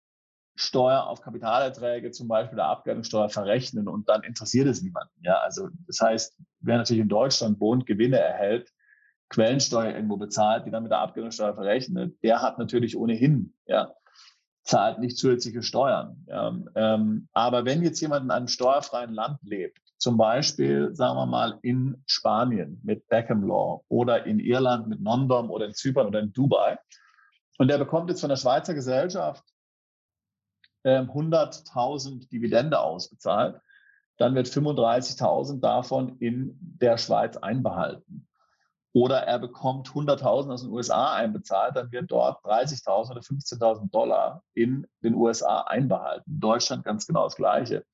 Steuer auf Kapitalerträge, zum Beispiel der Abgeltungssteuer, verrechnen und dann interessiert es niemanden. Ja, also das heißt, wer natürlich in Deutschland wohnt, Gewinne erhält, Quellensteuer irgendwo bezahlt, die dann mit der Abgeltungssteuer verrechnet, der hat natürlich ohnehin, ja, zahlt nicht zusätzliche Steuern. Ja, ähm, aber wenn jetzt jemand in einem steuerfreien Land lebt, zum Beispiel, sagen wir mal, in Spanien mit Beckham Law oder in Irland mit Nondom oder in Zypern oder in Dubai, und der bekommt jetzt von der Schweizer Gesellschaft 100.000 ähm, Dividende ausbezahlt, dann wird 35.000 davon in der Schweiz einbehalten. Oder er bekommt 100.000 aus den USA einbezahlt, dann wird dort 30.000 oder 15.000 Dollar in den USA einbehalten. In Deutschland ganz genau das Gleiche.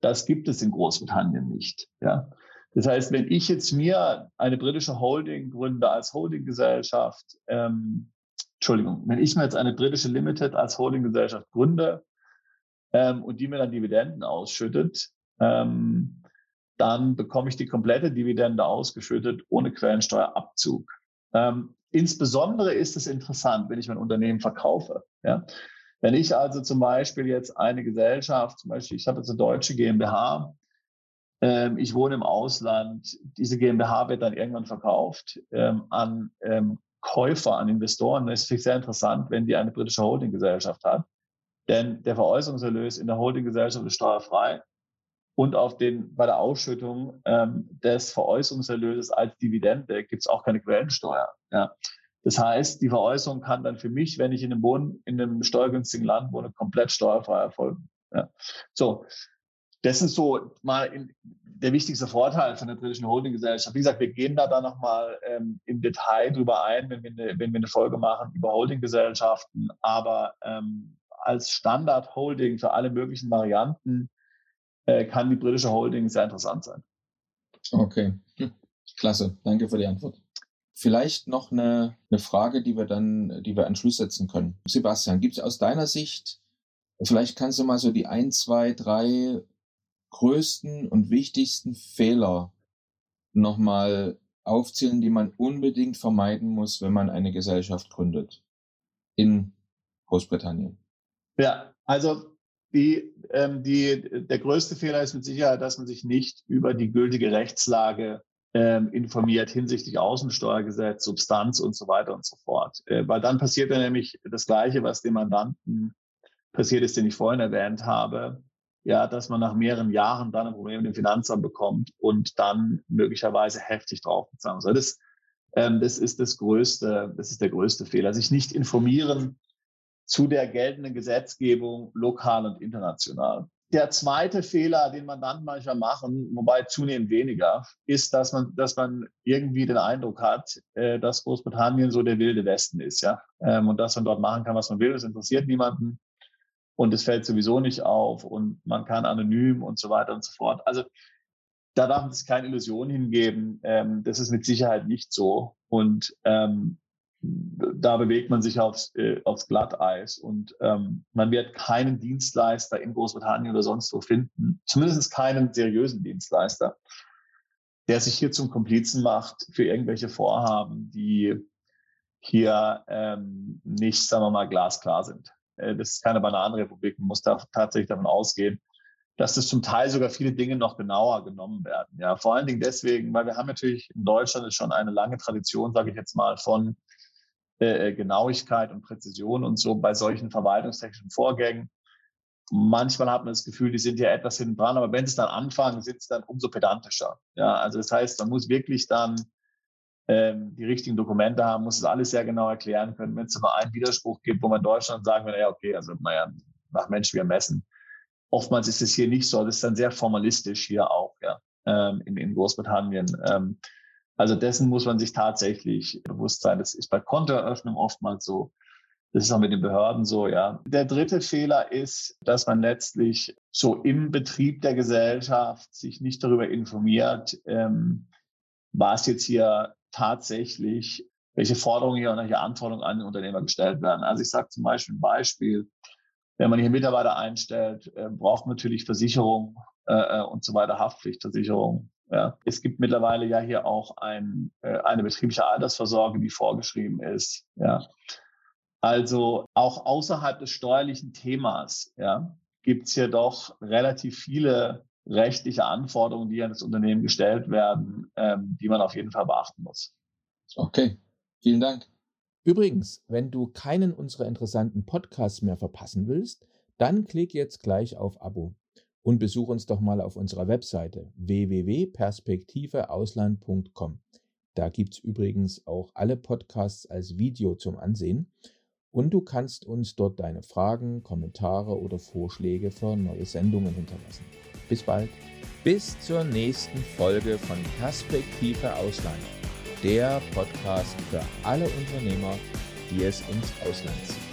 Das gibt es in Großbritannien nicht. Ja. Das heißt, wenn ich jetzt mir eine britische Holding gründe als Holdinggesellschaft, ähm, Entschuldigung, wenn ich mir jetzt eine britische Limited als Holdinggesellschaft gründe ähm, und die mir dann Dividenden ausschüttet, ähm, dann bekomme ich die komplette Dividende ausgeschüttet ohne Quellensteuerabzug. Ähm, insbesondere ist es interessant, wenn ich mein Unternehmen verkaufe. Ja? Wenn ich also zum Beispiel jetzt eine Gesellschaft, zum Beispiel, ich habe jetzt eine deutsche GmbH, ähm, ich wohne im Ausland, diese GmbH wird dann irgendwann verkauft ähm, an ähm, Käufer, an Investoren. Das ist sehr interessant, wenn die eine britische Holdinggesellschaft hat. Denn der Veräußerungserlös in der Holdinggesellschaft ist steuerfrei und auf den, bei der Ausschüttung ähm, des Veräußerungserlöses als Dividende gibt es auch keine Quellensteuer. Ja. Das heißt, die Veräußerung kann dann für mich, wenn ich in einem, Wohn, in einem steuergünstigen Land wohne, komplett steuerfrei erfolgen. Ja. So, das ist so mal in, der wichtigste Vorteil von der britischen Holdinggesellschaft. Wie gesagt, wir gehen da dann nochmal ähm, im Detail drüber ein, wenn wir, eine, wenn wir eine Folge machen über Holdinggesellschaften. Aber ähm, als Standard-Holding für alle möglichen Varianten äh, kann die britische Holding sehr interessant sein. Okay, klasse. Danke für die Antwort. Vielleicht noch eine, eine Frage, die wir dann, die wir an Schluss setzen können. Sebastian, gibt es aus deiner Sicht, vielleicht kannst du mal so die ein, zwei, drei größten und wichtigsten Fehler nochmal aufzählen, die man unbedingt vermeiden muss, wenn man eine Gesellschaft gründet in Großbritannien? Ja, also die, ähm, die, der größte Fehler ist mit Sicherheit, dass man sich nicht über die gültige Rechtslage ähm, informiert hinsichtlich Außensteuergesetz, Substanz und so weiter und so fort. Äh, weil dann passiert dann nämlich das Gleiche, was dem Mandanten passiert ist, den ich vorhin erwähnt habe. Ja, dass man nach mehreren Jahren dann ein Problem mit dem Finanzamt bekommt und dann möglicherweise heftig drauf bezahlen soll. Das, ähm, das ist das größte, das ist der größte Fehler. Sich nicht informieren zu der geltenden Gesetzgebung lokal und international. Der zweite Fehler, den man dann manchmal machen, wobei zunehmend weniger, ist, dass man, dass man irgendwie den Eindruck hat, äh, dass Großbritannien so der wilde Westen ist, ja, ähm, und dass man dort machen kann, was man will. Das interessiert niemanden und es fällt sowieso nicht auf und man kann anonym und so weiter und so fort. Also da darf es keine Illusion hingeben. Ähm, das ist mit Sicherheit nicht so. Und ähm, da bewegt man sich aufs, äh, aufs Glatteis und ähm, man wird keinen Dienstleister in Großbritannien oder sonst wo finden, zumindest keinen seriösen Dienstleister, der sich hier zum Komplizen macht für irgendwelche Vorhaben, die hier ähm, nicht, sagen wir mal, glasklar sind. Äh, das ist keine Bananenrepublik, man muss da tatsächlich davon ausgehen, dass das zum Teil sogar viele Dinge noch genauer genommen werden. Ja, vor allen Dingen deswegen, weil wir haben natürlich in Deutschland schon eine lange Tradition, sage ich jetzt mal, von äh, äh, Genauigkeit und Präzision und so bei solchen verwaltungstechnischen Vorgängen. Manchmal hat man das Gefühl, die sind ja etwas hinten dran, aber wenn sie dann anfangen, sind sie dann umso pedantischer. Ja, also das heißt, man muss wirklich dann ähm, die richtigen Dokumente haben, muss es alles sehr genau erklären können. Wenn es nur einen Widerspruch gibt, wo man in Deutschland sagen würde, ja, okay, also naja, nach Mensch wir messen. Oftmals ist es hier nicht so. Das ist dann sehr formalistisch hier auch, ja, ähm, in, in Großbritannien. Ähm, also dessen muss man sich tatsächlich bewusst sein. Das ist bei Kontoeröffnung oftmals so. Das ist auch mit den Behörden so, ja. Der dritte Fehler ist, dass man letztlich so im Betrieb der Gesellschaft sich nicht darüber informiert, ähm, was jetzt hier tatsächlich, welche Forderungen hier und welche Anforderungen an den Unternehmer gestellt werden. Also ich sage zum Beispiel ein Beispiel. wenn man hier Mitarbeiter einstellt, äh, braucht man natürlich Versicherung äh, äh, und so weiter, Haftpflichtversicherung. Ja. Es gibt mittlerweile ja hier auch ein, äh, eine betriebliche Altersvorsorge, die vorgeschrieben ist. Ja. Also auch außerhalb des steuerlichen Themas ja, gibt es hier doch relativ viele rechtliche Anforderungen, die an das Unternehmen gestellt werden, ähm, die man auf jeden Fall beachten muss. Okay, vielen Dank. Übrigens, wenn du keinen unserer interessanten Podcasts mehr verpassen willst, dann klick jetzt gleich auf Abo und besuch uns doch mal auf unserer Webseite www.perspektiveausland.com. Da gibt es übrigens auch alle Podcasts als Video zum Ansehen und du kannst uns dort deine Fragen, Kommentare oder Vorschläge für neue Sendungen hinterlassen. Bis bald. Bis zur nächsten Folge von Perspektive Ausland, der Podcast für alle Unternehmer, die es ins Ausland ziehen.